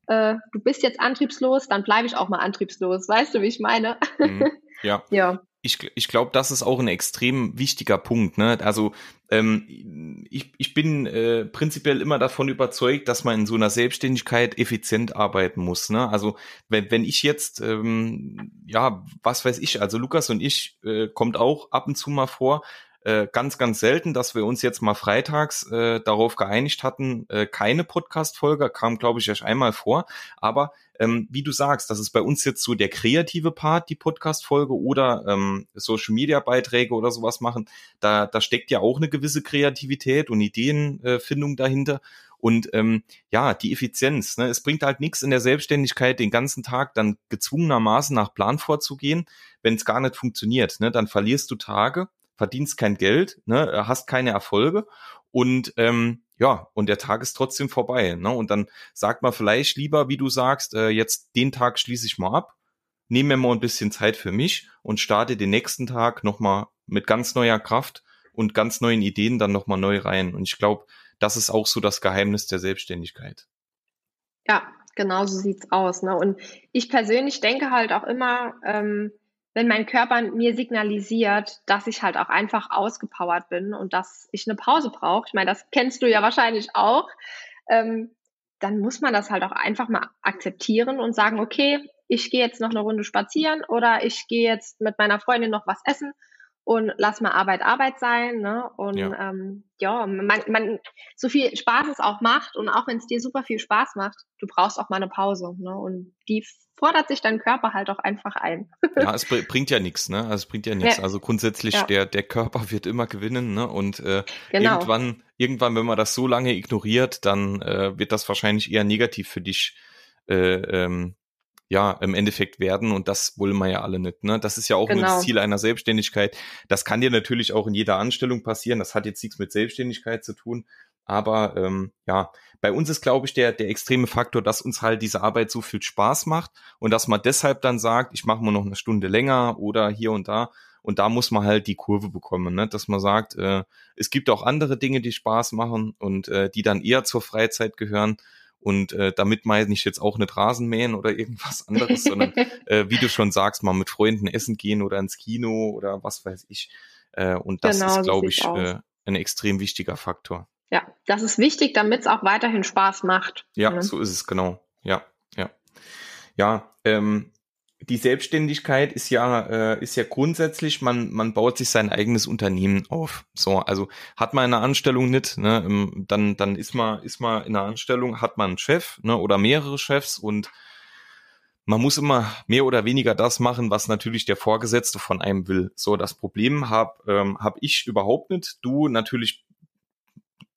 Äh, du bist jetzt antriebslos, dann bleibe ich auch mal antriebslos. Weißt du, wie ich meine? Mhm. Ja. ja ich, ich glaube, das ist auch ein extrem wichtiger Punkt. Ne? Also ähm, ich, ich bin äh, prinzipiell immer davon überzeugt, dass man in so einer Selbstständigkeit effizient arbeiten muss. Ne? Also wenn, wenn ich jetzt, ähm, ja, was weiß ich, also Lukas und ich äh, kommt auch ab und zu mal vor, äh, ganz, ganz selten, dass wir uns jetzt mal freitags äh, darauf geeinigt hatten, äh, keine Podcast-Folge, kam, glaube ich, erst einmal vor. Aber ähm, wie du sagst, das ist bei uns jetzt so der kreative Part, die Podcast-Folge oder ähm, Social-Media-Beiträge oder sowas machen. Da, da steckt ja auch eine gewisse Kreativität und Ideenfindung dahinter. Und ähm, ja, die Effizienz. Ne? Es bringt halt nichts in der Selbstständigkeit, den ganzen Tag dann gezwungenermaßen nach Plan vorzugehen, wenn es gar nicht funktioniert. Ne? Dann verlierst du Tage verdienst kein Geld, ne, hast keine Erfolge und ähm, ja, und der Tag ist trotzdem vorbei. Ne? Und dann sagt man vielleicht lieber, wie du sagst, äh, jetzt den Tag schließe ich mal ab, nehme mir mal ein bisschen Zeit für mich und starte den nächsten Tag nochmal mit ganz neuer Kraft und ganz neuen Ideen dann nochmal neu rein. Und ich glaube, das ist auch so das Geheimnis der Selbstständigkeit. Ja, genau so sieht's aus. Ne? Und ich persönlich denke halt auch immer, ähm, wenn mein Körper mir signalisiert, dass ich halt auch einfach ausgepowert bin und dass ich eine Pause brauche, ich meine, das kennst du ja wahrscheinlich auch, ähm, dann muss man das halt auch einfach mal akzeptieren und sagen, okay, ich gehe jetzt noch eine Runde spazieren oder ich gehe jetzt mit meiner Freundin noch was essen und lass mal Arbeit Arbeit sein. Ne? Und ja, ähm, ja man, man, so viel Spaß es auch macht und auch wenn es dir super viel Spaß macht, du brauchst auch mal eine Pause. Ne? Und die fordert sich dein Körper halt auch einfach ein. ja, es bringt ja nichts, ne? Also es bringt ja nichts. Ja. Also grundsätzlich, ja. der, der Körper wird immer gewinnen, ne? Und äh, genau. irgendwann, irgendwann, wenn man das so lange ignoriert, dann äh, wird das wahrscheinlich eher negativ für dich äh, ähm, ja, im Endeffekt werden und das wollen wir ja alle nicht. Ne? Das ist ja auch genau. nur das genau. Ziel einer Selbstständigkeit. Das kann dir natürlich auch in jeder Anstellung passieren. Das hat jetzt nichts mit Selbstständigkeit zu tun. Aber ähm, ja, bei uns ist, glaube ich, der, der extreme Faktor, dass uns halt diese Arbeit so viel Spaß macht und dass man deshalb dann sagt, ich mache mal noch eine Stunde länger oder hier und da. Und da muss man halt die Kurve bekommen, ne? dass man sagt, äh, es gibt auch andere Dinge, die Spaß machen und äh, die dann eher zur Freizeit gehören. Und äh, damit meine ich jetzt auch nicht Rasenmähen oder irgendwas anderes, sondern äh, wie du schon sagst, mal mit Freunden essen gehen oder ins Kino oder was weiß ich. Äh, und das genau, ist, glaube ich, äh, ein extrem wichtiger Faktor. Ja, das ist wichtig, damit es auch weiterhin Spaß macht. Ja, ne? so ist es genau. Ja, ja. Ja, ähm, die Selbstständigkeit ist ja äh, ist ja grundsätzlich, man man baut sich sein eigenes Unternehmen auf. So, also hat man eine Anstellung nicht, ne, ähm, dann dann ist man ist man in einer Anstellung, hat man einen Chef, ne, oder mehrere Chefs und man muss immer mehr oder weniger das machen, was natürlich der Vorgesetzte von einem will. So, das Problem habe ähm, hab ich überhaupt nicht. Du natürlich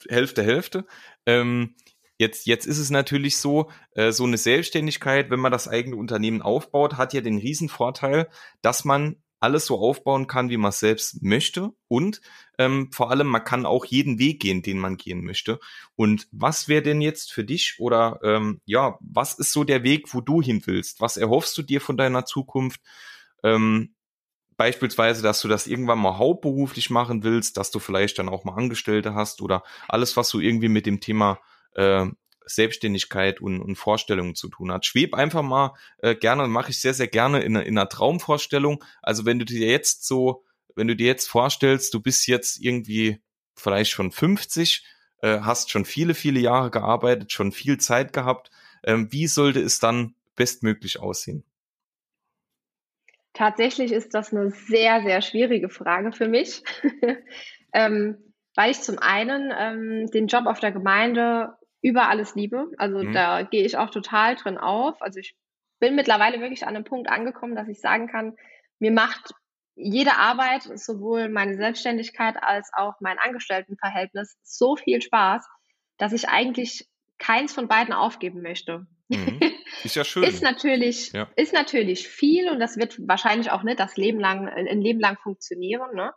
Hälfte, Hälfte. Ähm, Jetzt, jetzt ist es natürlich so, äh, so eine Selbstständigkeit, wenn man das eigene Unternehmen aufbaut, hat ja den Riesenvorteil, dass man alles so aufbauen kann, wie man es selbst möchte. Und ähm, vor allem, man kann auch jeden Weg gehen, den man gehen möchte. Und was wäre denn jetzt für dich oder ähm, ja, was ist so der Weg, wo du hin willst? Was erhoffst du dir von deiner Zukunft? Ähm, beispielsweise, dass du das irgendwann mal hauptberuflich machen willst, dass du vielleicht dann auch mal Angestellte hast oder alles, was du irgendwie mit dem Thema äh, Selbstständigkeit und, und Vorstellungen zu tun hat. Schweb einfach mal äh, gerne, mache ich sehr, sehr gerne in, in einer Traumvorstellung. Also wenn du dir jetzt so, wenn du dir jetzt vorstellst, du bist jetzt irgendwie vielleicht schon 50, äh, hast schon viele, viele Jahre gearbeitet, schon viel Zeit gehabt, ähm, wie sollte es dann bestmöglich aussehen? Tatsächlich ist das eine sehr, sehr schwierige Frage für mich, ähm, weil ich zum einen ähm, den Job auf der Gemeinde über alles liebe. Also mhm. da gehe ich auch total drin auf. Also ich bin mittlerweile wirklich an einem Punkt angekommen, dass ich sagen kann, mir macht jede Arbeit, sowohl meine Selbstständigkeit als auch mein Angestelltenverhältnis, so viel Spaß, dass ich eigentlich keins von beiden aufgeben möchte. Mhm. Ist ja schön. ist natürlich, ja. ist natürlich viel und das wird wahrscheinlich auch nicht das Leben lang, ein Leben lang funktionieren. Ne?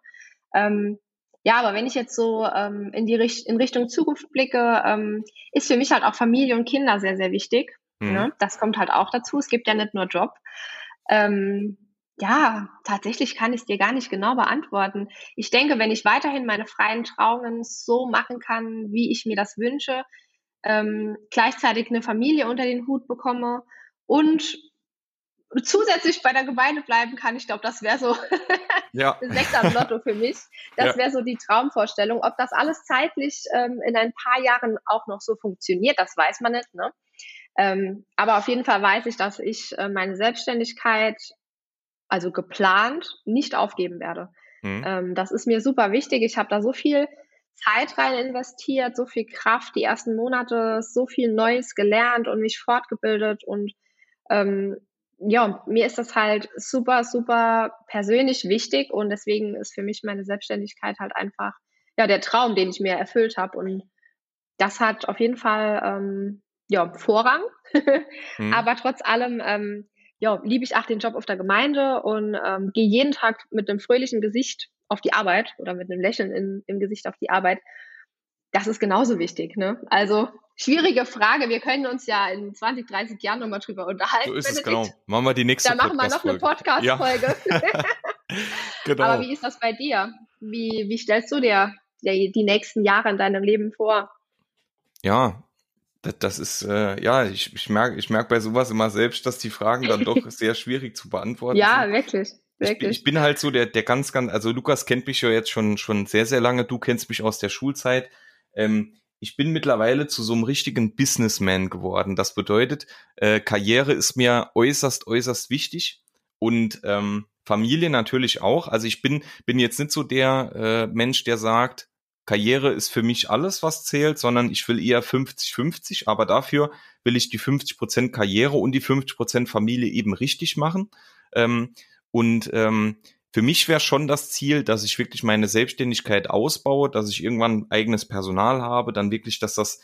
Ähm, ja, aber wenn ich jetzt so ähm, in die Richt in Richtung Zukunft blicke, ähm, ist für mich halt auch Familie und Kinder sehr, sehr wichtig. Mhm. Ne? Das kommt halt auch dazu. Es gibt ja nicht nur Job. Ähm, ja, tatsächlich kann ich es dir gar nicht genau beantworten. Ich denke, wenn ich weiterhin meine freien Trauungen so machen kann, wie ich mir das wünsche, ähm, gleichzeitig eine Familie unter den Hut bekomme und zusätzlich bei der Gemeinde bleiben kann, ich glaube, das wäre so ja. Sechs am Lotto für mich. Das ja. wäre so die Traumvorstellung. Ob das alles zeitlich ähm, in ein paar Jahren auch noch so funktioniert, das weiß man nicht. Ne? Ähm, aber auf jeden Fall weiß ich, dass ich äh, meine Selbstständigkeit, also geplant, nicht aufgeben werde. Mhm. Ähm, das ist mir super wichtig. Ich habe da so viel Zeit rein investiert, so viel Kraft, die ersten Monate, so viel Neues gelernt und mich fortgebildet und ähm, ja, mir ist das halt super, super persönlich wichtig und deswegen ist für mich meine Selbstständigkeit halt einfach ja der Traum, den ich mir erfüllt habe und das hat auf jeden Fall ähm, ja Vorrang, mhm. aber trotz allem ähm, ja liebe ich auch den Job auf der Gemeinde und ähm, gehe jeden Tag mit einem fröhlichen Gesicht auf die Arbeit oder mit einem Lächeln in, im Gesicht auf die Arbeit. Das ist genauso wichtig, ne? Also schwierige Frage. Wir können uns ja in 20, 30 Jahren nochmal drüber unterhalten. So ist es, genau. Machen wir die nächste Dann machen wir noch eine Podcast-Folge. Ja. genau. Aber wie ist das bei dir? Wie, wie stellst du dir die, nächsten Jahre in deinem Leben vor? Ja, das, das ist, äh, ja, ich, ich merke ich merk bei sowas immer selbst, dass die Fragen dann doch sehr schwierig zu beantworten ja, sind. Ja, wirklich. Ich, ich bin halt so der, der ganz, ganz, also Lukas kennt mich ja jetzt schon, schon sehr, sehr lange. Du kennst mich aus der Schulzeit. Ähm, ich bin mittlerweile zu so einem richtigen Businessman geworden. Das bedeutet, äh, Karriere ist mir äußerst, äußerst wichtig und ähm, Familie natürlich auch. Also ich bin, bin jetzt nicht so der äh, Mensch, der sagt, Karriere ist für mich alles, was zählt, sondern ich will eher 50-50, aber dafür will ich die 50% Karriere und die 50% Familie eben richtig machen. Ähm, und ähm, für mich wäre schon das Ziel, dass ich wirklich meine Selbstständigkeit ausbaue, dass ich irgendwann eigenes Personal habe, dann wirklich, dass das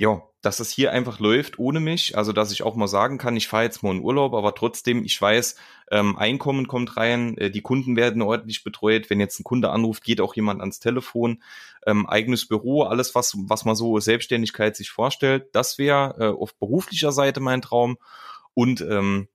ja, dass es hier einfach läuft ohne mich, also dass ich auch mal sagen kann, ich fahre jetzt mal in Urlaub, aber trotzdem, ich weiß, ähm, Einkommen kommt rein, äh, die Kunden werden ordentlich betreut, wenn jetzt ein Kunde anruft, geht auch jemand ans Telefon, ähm, eigenes Büro, alles, was, was man so Selbstständigkeit sich vorstellt, das wäre äh, auf beruflicher Seite mein Traum. Und ähm,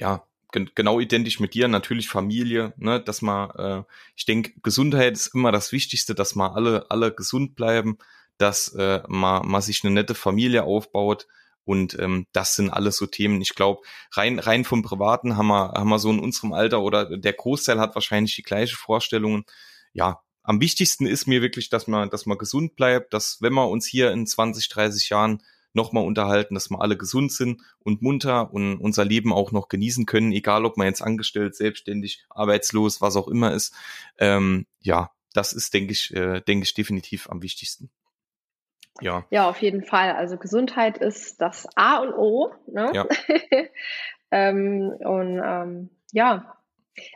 ja, genau identisch mit dir, natürlich Familie, ne, dass man, äh, ich denke, Gesundheit ist immer das Wichtigste, dass man alle, alle gesund bleiben, dass äh, man, man sich eine nette Familie aufbaut. Und ähm, das sind alles so Themen. Ich glaube, rein, rein vom Privaten haben wir, haben wir so in unserem Alter oder der Großteil hat wahrscheinlich die gleiche Vorstellungen. Ja, am wichtigsten ist mir wirklich, dass man, dass man gesund bleibt, dass wenn wir uns hier in 20, 30 Jahren nochmal unterhalten, dass wir alle gesund sind und munter und unser Leben auch noch genießen können, egal ob man jetzt angestellt, selbstständig, arbeitslos, was auch immer ist. Ähm, ja, das ist, denke ich, äh, denke ich, definitiv am wichtigsten. Ja. Ja, auf jeden Fall. Also Gesundheit ist das A und O. Ne? Ja. ähm, und ähm, ja,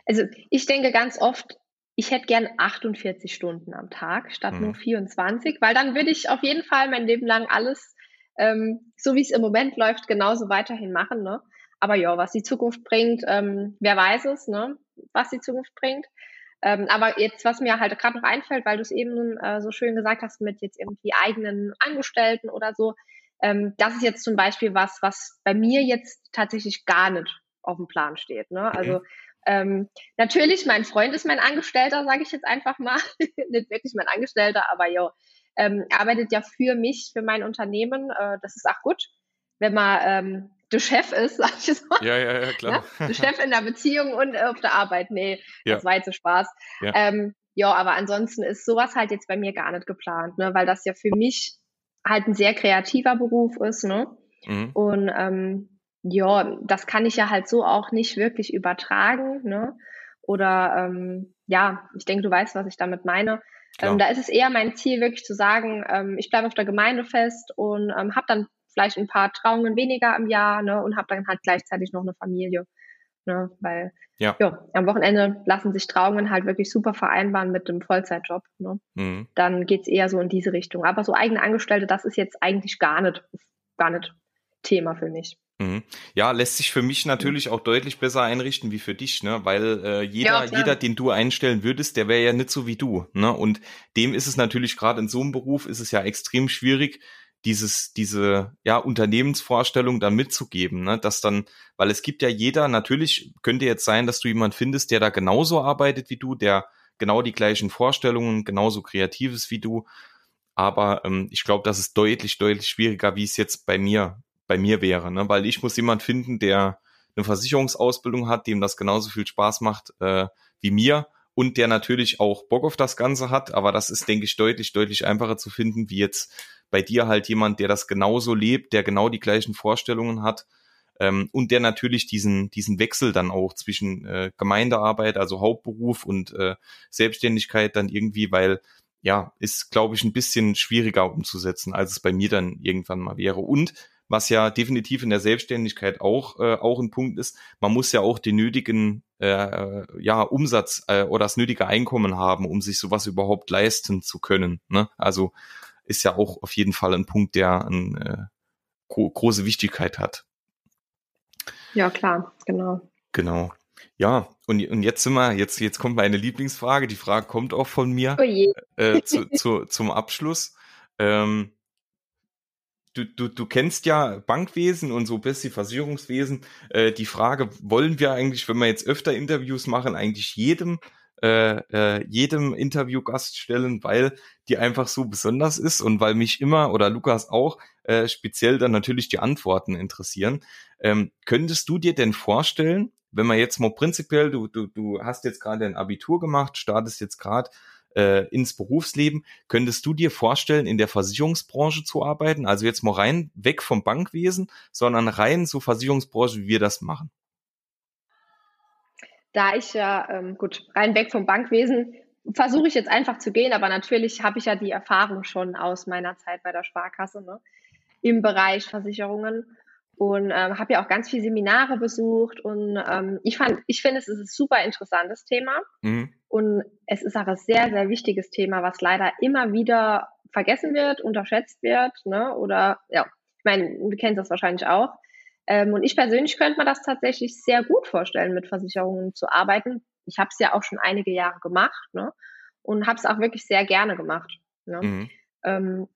also ich denke ganz oft, ich hätte gern 48 Stunden am Tag statt mhm. nur 24, weil dann würde ich auf jeden Fall mein Leben lang alles, ähm, so wie es im Moment läuft, genauso weiterhin machen. Ne? Aber ja, was die Zukunft bringt, ähm, wer weiß es, ne? was die Zukunft bringt. Ähm, aber jetzt, was mir halt gerade noch einfällt, weil du es eben äh, so schön gesagt hast mit jetzt irgendwie eigenen Angestellten oder so, ähm, das ist jetzt zum Beispiel was, was bei mir jetzt tatsächlich gar nicht auf dem Plan steht. Ne? Also ähm, natürlich, mein Freund ist mein Angestellter, sage ich jetzt einfach mal. nicht wirklich mein Angestellter, aber ja, ähm, arbeitet ja für mich, für mein Unternehmen. Äh, das ist auch gut, wenn man ähm, der Chef ist, sag ich mal. Ja, ja, ja, klar. Ja? Der Chef in der Beziehung und auf der Arbeit. Nee, ja. das war jetzt so Spaß. Ja. Ähm, ja, aber ansonsten ist sowas halt jetzt bei mir gar nicht geplant, ne? weil das ja für mich halt ein sehr kreativer Beruf ist, ne? Mhm. Und ähm, ja, das kann ich ja halt so auch nicht wirklich übertragen, ne? Oder ähm, ja, ich denke, du weißt, was ich damit meine. Ähm, da ist es eher mein Ziel, wirklich zu sagen, ähm, ich bleibe auf der Gemeinde fest und ähm, habe dann vielleicht ein paar Trauungen weniger im Jahr ne, und habe dann halt gleichzeitig noch eine Familie. Ne, weil ja. ja. am Wochenende lassen sich Trauungen halt wirklich super vereinbaren mit dem Vollzeitjob. Ne? Mhm. Dann geht's eher so in diese Richtung. Aber so eigene Angestellte, das ist jetzt eigentlich gar nicht, gar nicht Thema für mich. Mhm. Ja, lässt sich für mich natürlich auch deutlich besser einrichten wie für dich, ne? Weil äh, jeder, ja, jeder, den du einstellen würdest, der wäre ja nicht so wie du, ne? Und dem ist es natürlich gerade in so einem Beruf ist es ja extrem schwierig, dieses, diese ja, Unternehmensvorstellung dann mitzugeben, ne? dass dann, weil es gibt ja jeder, natürlich könnte jetzt sein, dass du jemand findest, der da genauso arbeitet wie du, der genau die gleichen Vorstellungen, genauso kreativ ist wie du. Aber ähm, ich glaube, das ist deutlich, deutlich schwieriger, wie es jetzt bei mir, bei mir wäre, ne? weil ich muss jemand finden, der eine Versicherungsausbildung hat, dem das genauso viel Spaß macht äh, wie mir und der natürlich auch Bock auf das Ganze hat. Aber das ist, denke ich, deutlich, deutlich einfacher zu finden, wie jetzt bei dir halt jemand, der das genauso lebt, der genau die gleichen Vorstellungen hat ähm, und der natürlich diesen, diesen Wechsel dann auch zwischen äh, Gemeindearbeit, also Hauptberuf und äh, Selbstständigkeit dann irgendwie, weil ja, ist, glaube ich, ein bisschen schwieriger umzusetzen, als es bei mir dann irgendwann mal wäre. Und was ja definitiv in der Selbstständigkeit auch, äh, auch ein Punkt ist, man muss ja auch den nötigen äh, ja, Umsatz äh, oder das nötige Einkommen haben, um sich sowas überhaupt leisten zu können. Ne? Also ist ja auch auf jeden Fall ein Punkt, der eine äh, gro große Wichtigkeit hat. Ja, klar, genau. Genau. Ja, und, und jetzt sind wir, jetzt, jetzt kommt meine Lieblingsfrage. Die Frage kommt auch von mir oh äh, zu, zu, zum Abschluss. Ähm, du, du, du kennst ja Bankwesen und so ein bisschen Versicherungswesen. Äh, die Frage, wollen wir eigentlich, wenn wir jetzt öfter Interviews machen, eigentlich jedem äh, äh, jedem Interviewgast stellen, weil die einfach so besonders ist und weil mich immer oder Lukas auch äh, speziell dann natürlich die Antworten interessieren. Ähm, könntest du dir denn vorstellen, wenn man jetzt mal prinzipiell, du, du, du hast jetzt gerade ein Abitur gemacht, startest jetzt gerade äh, ins Berufsleben, könntest du dir vorstellen, in der Versicherungsbranche zu arbeiten? Also jetzt mal rein weg vom Bankwesen, sondern rein zur Versicherungsbranche, wie wir das machen. Da ich ja, ähm, gut, rein weg vom Bankwesen, versuche ich jetzt einfach zu gehen, aber natürlich habe ich ja die Erfahrung schon aus meiner Zeit bei der Sparkasse ne, im Bereich Versicherungen und ähm, habe ja auch ganz viele Seminare besucht und ähm, ich fand, ich finde, es ist ein super interessantes Thema mhm. und es ist auch ein sehr, sehr wichtiges Thema, was leider immer wieder vergessen wird, unterschätzt wird, ne? Oder ja, ich meine, du kennst das wahrscheinlich auch. Ähm, und ich persönlich könnte mir das tatsächlich sehr gut vorstellen, mit Versicherungen zu arbeiten. Ich habe es ja auch schon einige Jahre gemacht, ne? Und habe es auch wirklich sehr gerne gemacht. Ne? Mhm. Ähm,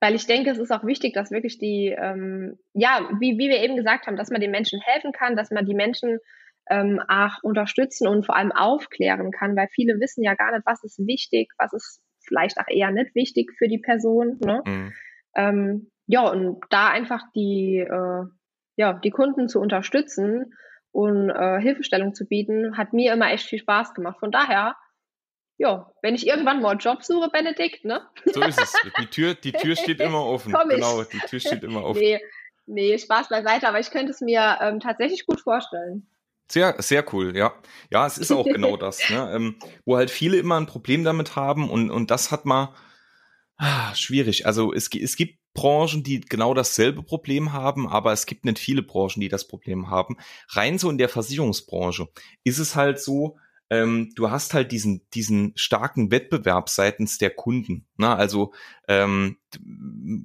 weil ich denke, es ist auch wichtig, dass wirklich die, ähm, ja, wie, wie wir eben gesagt haben, dass man den Menschen helfen kann, dass man die Menschen ähm, auch unterstützen und vor allem aufklären kann, weil viele wissen ja gar nicht, was ist wichtig, was ist vielleicht auch eher nicht wichtig für die Person. Ne? Mhm. Ähm, ja, und da einfach die, äh, ja, die Kunden zu unterstützen und äh, Hilfestellung zu bieten, hat mir immer echt viel Spaß gemacht. Von daher ja, wenn ich irgendwann mal einen Job suche, Benedikt, ne? So ist es. Die Tür, die Tür steht immer offen. Komm ich. Genau, die Tür steht immer offen. Nee, nee, Spaß beiseite, aber ich könnte es mir ähm, tatsächlich gut vorstellen. Sehr, sehr cool, ja. Ja, es ist auch genau das, ne? Ähm, wo halt viele immer ein Problem damit haben und, und das hat mal ah, schwierig. Also es, es gibt Branchen, die genau dasselbe Problem haben, aber es gibt nicht viele Branchen, die das Problem haben. Rein so in der Versicherungsbranche ist es halt so, ähm, du hast halt diesen, diesen starken Wettbewerb seitens der Kunden. Ne? Also ähm,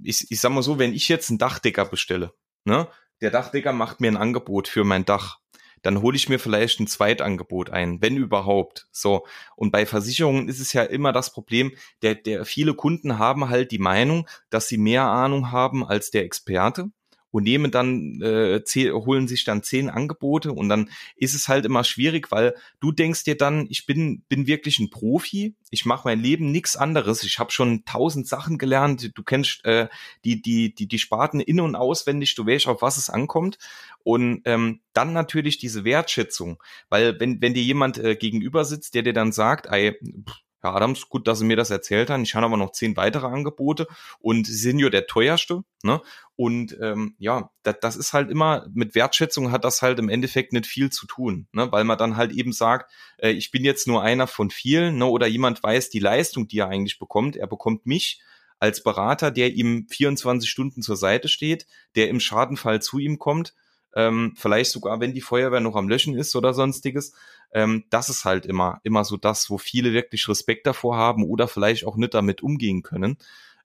ich, ich sag mal so, wenn ich jetzt einen Dachdecker bestelle, ne? der Dachdecker macht mir ein Angebot für mein Dach, dann hole ich mir vielleicht ein Zweitangebot ein, wenn überhaupt. So. Und bei Versicherungen ist es ja immer das Problem, der, der viele Kunden haben halt die Meinung, dass sie mehr Ahnung haben als der Experte und nehmen dann, äh, zehn, holen sich dann zehn Angebote und dann ist es halt immer schwierig, weil du denkst dir dann, ich bin, bin wirklich ein Profi, ich mache mein Leben nichts anderes, ich habe schon tausend Sachen gelernt, du kennst äh, die, die, die, die Sparten in- und auswendig, du weißt, auf was es ankommt. Und ähm, dann natürlich diese Wertschätzung, weil wenn, wenn dir jemand äh, gegenüber sitzt, der dir dann sagt, ey, pff, Herr Adams, gut, dass Sie mir das erzählt haben. Ich habe aber noch zehn weitere Angebote und Sie sind ja der teuerste. Ne? Und ähm, ja, das, das ist halt immer, mit Wertschätzung hat das halt im Endeffekt nicht viel zu tun, ne? weil man dann halt eben sagt, äh, ich bin jetzt nur einer von vielen ne? oder jemand weiß die Leistung, die er eigentlich bekommt. Er bekommt mich als Berater, der ihm 24 Stunden zur Seite steht, der im Schadenfall zu ihm kommt ähm, vielleicht sogar, wenn die Feuerwehr noch am Löschen ist oder sonstiges. Ähm, das ist halt immer, immer so das, wo viele wirklich Respekt davor haben oder vielleicht auch nicht damit umgehen können.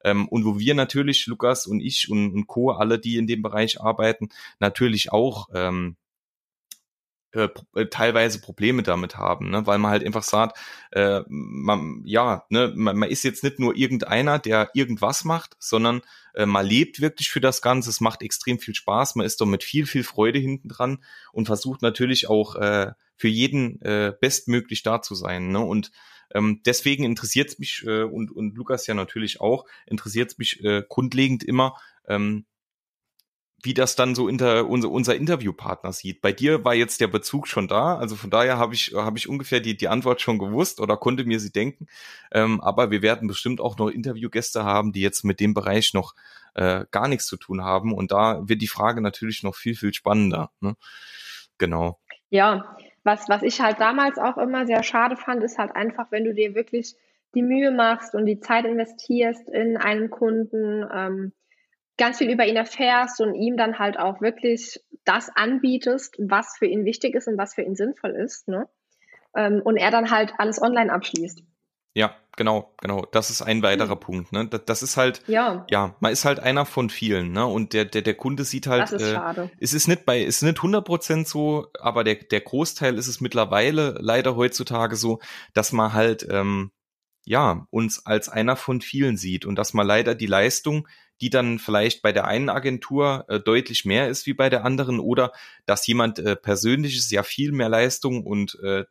Ähm, und wo wir natürlich, Lukas und ich und, und Co., alle, die in dem Bereich arbeiten, natürlich auch ähm, äh, äh, teilweise Probleme damit haben, ne? weil man halt einfach sagt, äh, man, ja, ne, man, man ist jetzt nicht nur irgendeiner, der irgendwas macht, sondern äh, man lebt wirklich für das Ganze, es macht extrem viel Spaß, man ist doch mit viel, viel Freude hinten dran und versucht natürlich auch äh, für jeden äh, bestmöglich da zu sein. Ne? Und ähm, deswegen interessiert es mich äh, und, und Lukas ja natürlich auch, interessiert es mich äh, grundlegend immer, ähm, wie das dann so inter, unser, unser Interviewpartner sieht. Bei dir war jetzt der Bezug schon da, also von daher habe ich, hab ich ungefähr die, die Antwort schon gewusst oder konnte mir sie denken. Ähm, aber wir werden bestimmt auch noch Interviewgäste haben, die jetzt mit dem Bereich noch äh, gar nichts zu tun haben. Und da wird die Frage natürlich noch viel, viel spannender. Ne? Genau. Ja, was, was ich halt damals auch immer sehr schade fand, ist halt einfach, wenn du dir wirklich die Mühe machst und die Zeit investierst in einen Kunden, ähm, ganz viel über ihn erfährst und ihm dann halt auch wirklich das anbietest, was für ihn wichtig ist und was für ihn sinnvoll ist, ne? Ähm, und er dann halt alles online abschließt. Ja, genau, genau. Das ist ein weiterer hm. Punkt. Ne? Das, das, ist halt, ja. ja, man ist halt einer von vielen. Ne? Und der, der, der Kunde sieht halt, das ist äh, schade. es ist nicht bei, es ist nicht 100% so, aber der, der Großteil ist es mittlerweile leider heutzutage so, dass man halt, ähm, ja, uns als einer von vielen sieht und dass man leider die Leistung, die dann vielleicht bei der einen Agentur äh, deutlich mehr ist wie bei der anderen oder dass jemand äh, persönliches ja viel mehr Leistung und äh,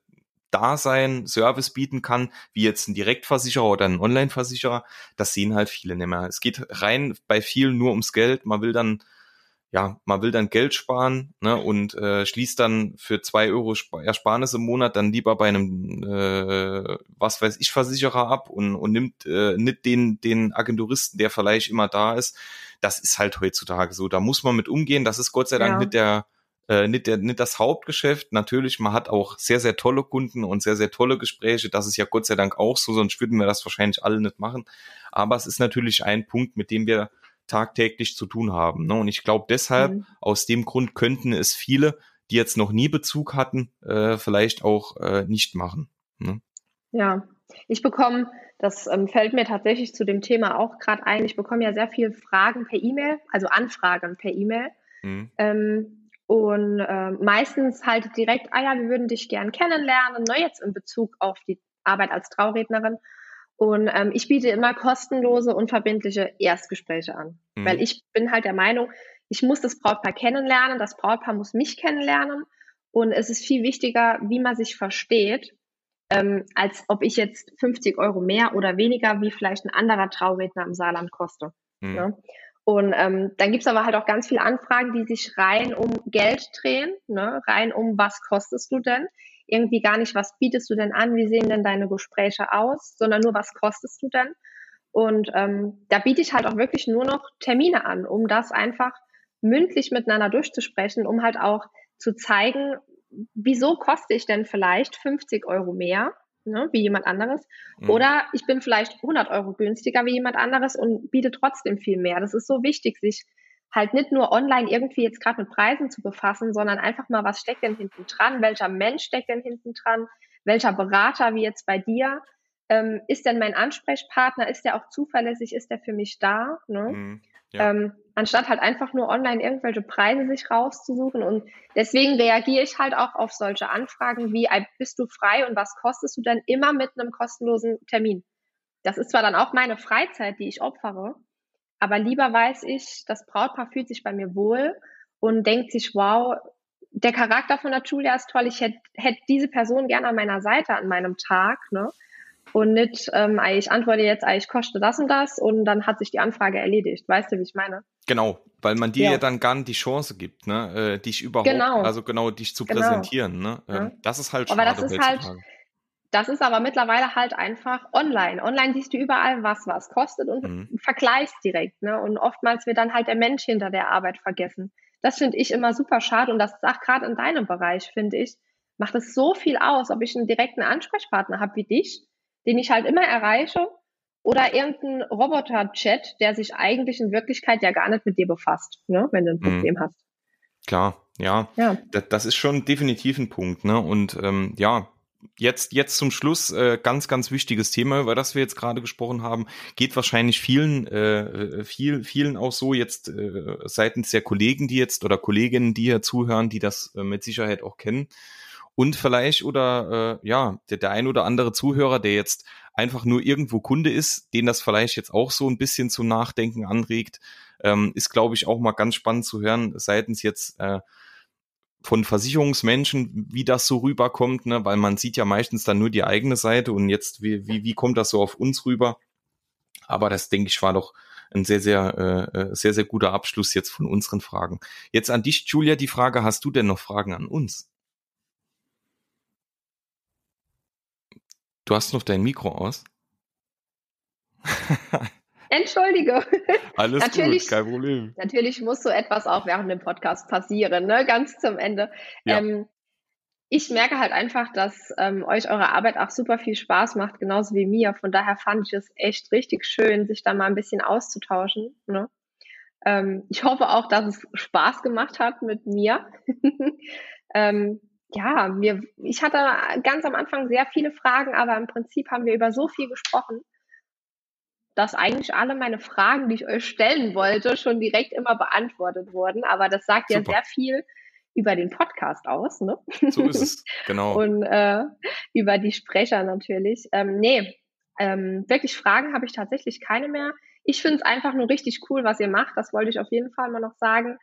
Dasein, Service bieten kann, wie jetzt ein Direktversicherer oder ein Online-Versicherer, das sehen halt viele nicht mehr. Es geht rein bei vielen nur ums Geld. Man will dann ja, man will dann Geld sparen ne, und äh, schließt dann für zwei Euro Ersparnis im Monat dann lieber bei einem, äh, was weiß ich, Versicherer ab und, und nimmt äh, nicht den, den Agenturisten, der vielleicht immer da ist. Das ist halt heutzutage so. Da muss man mit umgehen. Das ist Gott sei Dank ja. nicht der äh, nicht, der, nicht das Hauptgeschäft. Natürlich, man hat auch sehr, sehr tolle Kunden und sehr, sehr tolle Gespräche. Das ist ja Gott sei Dank auch so, sonst würden wir das wahrscheinlich alle nicht machen. Aber es ist natürlich ein Punkt, mit dem wir tagtäglich zu tun haben. Ne? Und ich glaube deshalb, mhm. aus dem Grund könnten es viele, die jetzt noch nie Bezug hatten, äh, vielleicht auch äh, nicht machen. Ne? Ja, Ich bekomme, das ähm, fällt mir tatsächlich zu dem Thema auch gerade ein, ich bekomme ja sehr viele Fragen per E-Mail, also Anfragen per E-Mail. Mhm. Ähm, und äh, meistens halt direkt, ah ja, wir würden dich gern kennenlernen, ne, jetzt in Bezug auf die Arbeit als Traurednerin. Und ähm, ich biete immer kostenlose, unverbindliche Erstgespräche an. Mhm. Weil ich bin halt der Meinung, ich muss das Brautpaar kennenlernen, das Brautpaar muss mich kennenlernen. Und es ist viel wichtiger, wie man sich versteht, ähm, als ob ich jetzt 50 Euro mehr oder weniger wie vielleicht ein anderer Trauredner im Saarland koste. Mhm. Ja? Und ähm, dann gibt's aber halt auch ganz viele Anfragen, die sich rein um Geld drehen, ne? rein um was kostest du denn? Irgendwie gar nicht, was bietest du denn an, wie sehen denn deine Gespräche aus, sondern nur, was kostest du denn? Und ähm, da biete ich halt auch wirklich nur noch Termine an, um das einfach mündlich miteinander durchzusprechen, um halt auch zu zeigen, wieso koste ich denn vielleicht 50 Euro mehr, ne, wie jemand anderes, mhm. oder ich bin vielleicht 100 Euro günstiger wie jemand anderes und biete trotzdem viel mehr. Das ist so wichtig, sich halt nicht nur online irgendwie jetzt gerade mit Preisen zu befassen, sondern einfach mal, was steckt denn hinten dran? Welcher Mensch steckt denn hinten dran? Welcher Berater, wie jetzt bei dir? Ähm, ist denn mein Ansprechpartner? Ist der auch zuverlässig? Ist der für mich da? Ne? Mhm, ja. ähm, anstatt halt einfach nur online irgendwelche Preise sich rauszusuchen. Und deswegen reagiere ich halt auch auf solche Anfragen wie, bist du frei und was kostest du denn? Immer mit einem kostenlosen Termin. Das ist zwar dann auch meine Freizeit, die ich opfere, aber lieber weiß ich, das Brautpaar fühlt sich bei mir wohl und denkt sich, wow, der Charakter von der Julia ist toll, ich hätte hätt diese Person gerne an meiner Seite an meinem Tag, ne? Und nicht, ähm, ich antworte jetzt, ich koste das und das und dann hat sich die Anfrage erledigt. Weißt du, wie ich meine? Genau, weil man dir ja, ja dann gar nicht die Chance gibt, ne, äh, dich überhaupt, genau. also genau, dich zu genau. präsentieren, ne? Ähm, ja. Das ist halt schade. Aber das ist halt, das ist aber mittlerweile halt einfach online. Online siehst du überall, was was kostet und mhm. vergleichst direkt. Ne? Und oftmals wird dann halt der Mensch hinter der Arbeit vergessen. Das finde ich immer super schade und das sagt gerade in deinem Bereich, finde ich, macht es so viel aus, ob ich einen direkten Ansprechpartner habe wie dich, den ich halt immer erreiche, oder irgendein Roboter-Chat, der sich eigentlich in Wirklichkeit ja gar nicht mit dir befasst, ne? wenn du ein mhm. Problem mhm. hast. Klar, ja. ja. Das, das, ist schon definitiv ein Punkt, ne? Und ähm, ja, jetzt, jetzt zum Schluss äh, ganz, ganz wichtiges Thema, über das wir jetzt gerade gesprochen haben, geht wahrscheinlich vielen, äh, viel, vielen auch so jetzt äh, seitens der Kollegen, die jetzt oder Kolleginnen, die hier zuhören, die das äh, mit Sicherheit auch kennen. Und vielleicht oder äh, ja, der, der ein oder andere Zuhörer, der jetzt einfach nur irgendwo Kunde ist, den das vielleicht jetzt auch so ein bisschen zum Nachdenken anregt, ähm, ist, glaube ich, auch mal ganz spannend zu hören, seitens jetzt äh, von Versicherungsmenschen, wie das so rüberkommt, ne? weil man sieht ja meistens dann nur die eigene Seite und jetzt, wie, wie, wie kommt das so auf uns rüber? Aber das, denke ich, war doch ein sehr, sehr, äh, äh, sehr, sehr guter Abschluss jetzt von unseren Fragen. Jetzt an dich, Julia, die Frage, hast du denn noch Fragen an uns? Du hast noch dein Mikro aus. Entschuldige. Alles natürlich, gut, kein Problem. Natürlich muss so etwas auch während dem Podcast passieren, ne? ganz zum Ende. Ja. Ähm, ich merke halt einfach, dass ähm, euch eure Arbeit auch super viel Spaß macht, genauso wie mir. Von daher fand ich es echt richtig schön, sich da mal ein bisschen auszutauschen. Ne? Ähm, ich hoffe auch, dass es Spaß gemacht hat mit mir. ähm, ja, wir, ich hatte ganz am Anfang sehr viele Fragen, aber im Prinzip haben wir über so viel gesprochen dass eigentlich alle meine Fragen, die ich euch stellen wollte, schon direkt immer beantwortet wurden. Aber das sagt Super. ja sehr viel über den Podcast aus, ne? So ist es, genau. Und äh, über die Sprecher natürlich. Ähm, nee, ähm, wirklich Fragen habe ich tatsächlich keine mehr. Ich finde es einfach nur richtig cool, was ihr macht. Das wollte ich auf jeden Fall mal noch sagen.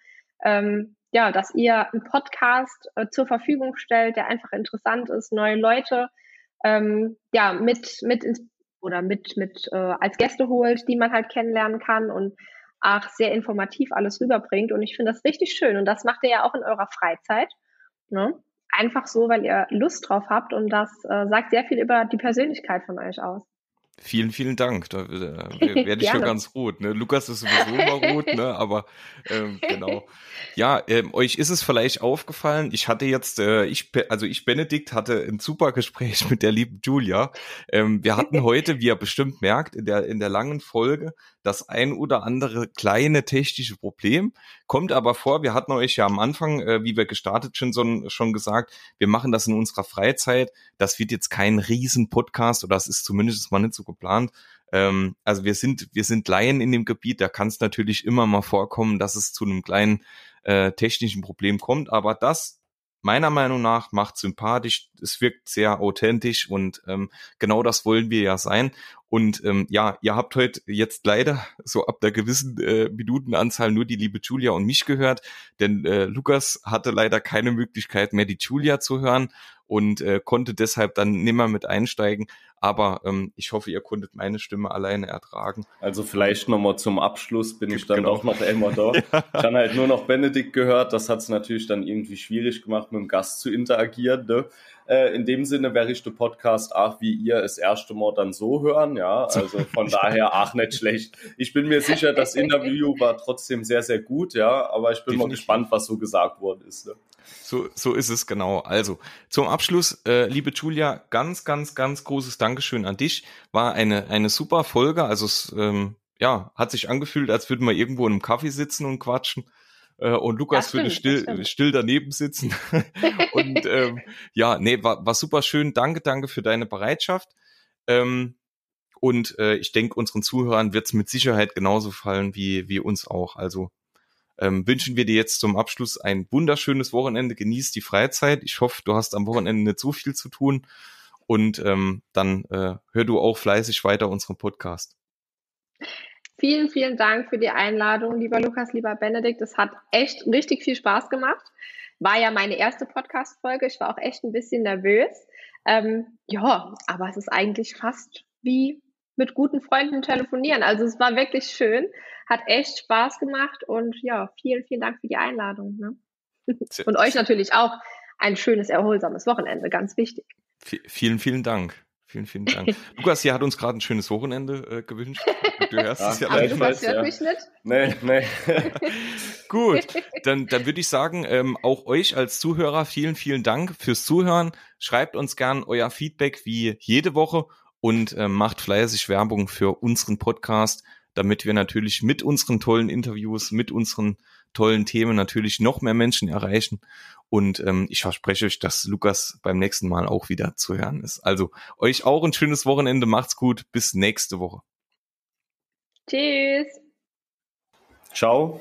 Ähm, ja, dass ihr einen Podcast äh, zur Verfügung stellt, der einfach interessant ist, neue Leute ähm, ja mit mit ins oder mit, mit äh, als Gäste holt, die man halt kennenlernen kann und auch sehr informativ alles rüberbringt. Und ich finde das richtig schön. Und das macht ihr ja auch in eurer Freizeit. Ne? Einfach so, weil ihr Lust drauf habt und das äh, sagt sehr viel über die Persönlichkeit von euch aus. Vielen, vielen Dank. Da, da werde ich schon ganz rot. Ne? Lukas ist sowieso immer rot, ne? aber ähm, genau. Ja, ähm, euch ist es vielleicht aufgefallen, ich hatte jetzt, äh, ich, also ich, Benedikt, hatte ein super Gespräch mit der lieben Julia. Ähm, wir hatten heute, wie ihr bestimmt merkt, in der, in der langen Folge das ein oder andere kleine technische Problem. Kommt aber vor, wir hatten euch ja am Anfang, äh, wie wir gestartet schon, so, schon gesagt, wir machen das in unserer Freizeit. Das wird jetzt kein riesen Podcast oder das ist zumindest mal nicht so geplant. Ähm, also wir sind, wir sind Laien in dem Gebiet, da kann es natürlich immer mal vorkommen, dass es zu einem kleinen äh, technischen Problem kommt, aber das meiner Meinung nach macht sympathisch, es wirkt sehr authentisch und ähm, genau das wollen wir ja sein. Und ähm, ja, ihr habt heute jetzt leider so ab der gewissen äh, Minutenanzahl nur die liebe Julia und mich gehört, denn äh, Lukas hatte leider keine Möglichkeit mehr, die Julia zu hören und äh, konnte deshalb dann nimmer mit einsteigen. Aber ähm, ich hoffe, ihr konntet meine Stimme alleine ertragen. Also vielleicht nochmal zum Abschluss bin ich dann genau. auch noch einmal da. ja. Ich habe halt nur noch Benedikt gehört. Das hat es natürlich dann irgendwie schwierig gemacht, mit dem Gast zu interagieren. Ne? Äh, in dem Sinne wäre ich den Podcast auch wie ihr das erste Mal dann so hören, ja. Also von daher auch nicht schlecht. Ich bin mir sicher, das Interview war trotzdem sehr, sehr gut, ja. Aber ich bin Definitiv. mal gespannt, was so gesagt worden ist. Ne? So, so ist es genau. Also zum Abschluss, äh, liebe Julia, ganz, ganz, ganz großes Dankeschön an dich. War eine, eine super Folge. Also es ähm, ja, hat sich angefühlt, als würden wir irgendwo in einem Kaffee sitzen und quatschen äh, und Lukas würde still, still daneben sitzen. und ähm, ja, nee, war, war super schön. Danke, danke für deine Bereitschaft. Ähm, und äh, ich denke, unseren Zuhörern wird es mit Sicherheit genauso fallen wie, wie uns auch. Also ähm, wünschen wir dir jetzt zum Abschluss ein wunderschönes Wochenende. Genieß die Freizeit. Ich hoffe, du hast am Wochenende nicht so viel zu tun. Und ähm, dann äh, hör du auch fleißig weiter unseren Podcast. Vielen, vielen Dank für die Einladung, lieber Lukas, lieber Benedikt. Es hat echt richtig viel Spaß gemacht. War ja meine erste Podcast-Folge. Ich war auch echt ein bisschen nervös. Ähm, ja, aber es ist eigentlich fast wie mit guten Freunden telefonieren. Also es war wirklich schön, hat echt Spaß gemacht und ja, vielen, vielen Dank für die Einladung. Ne? Und euch natürlich auch ein schönes, erholsames Wochenende, ganz wichtig. V vielen, vielen Dank. Vielen, vielen Dank. Lukas, hier hat uns gerade ein schönes Wochenende äh, gewünscht. Du hörst ja, es ja leider. Lukas hört ja. mich nicht. Nee, nee. Gut, dann, dann würde ich sagen, ähm, auch euch als Zuhörer vielen, vielen Dank fürs Zuhören. Schreibt uns gern euer Feedback wie jede Woche und äh, macht fleißig Werbung für unseren Podcast, damit wir natürlich mit unseren tollen Interviews, mit unseren tollen Themen natürlich noch mehr Menschen erreichen. Und ähm, ich verspreche euch, dass Lukas beim nächsten Mal auch wieder zu hören ist. Also euch auch ein schönes Wochenende. Macht's gut. Bis nächste Woche. Tschüss. Ciao.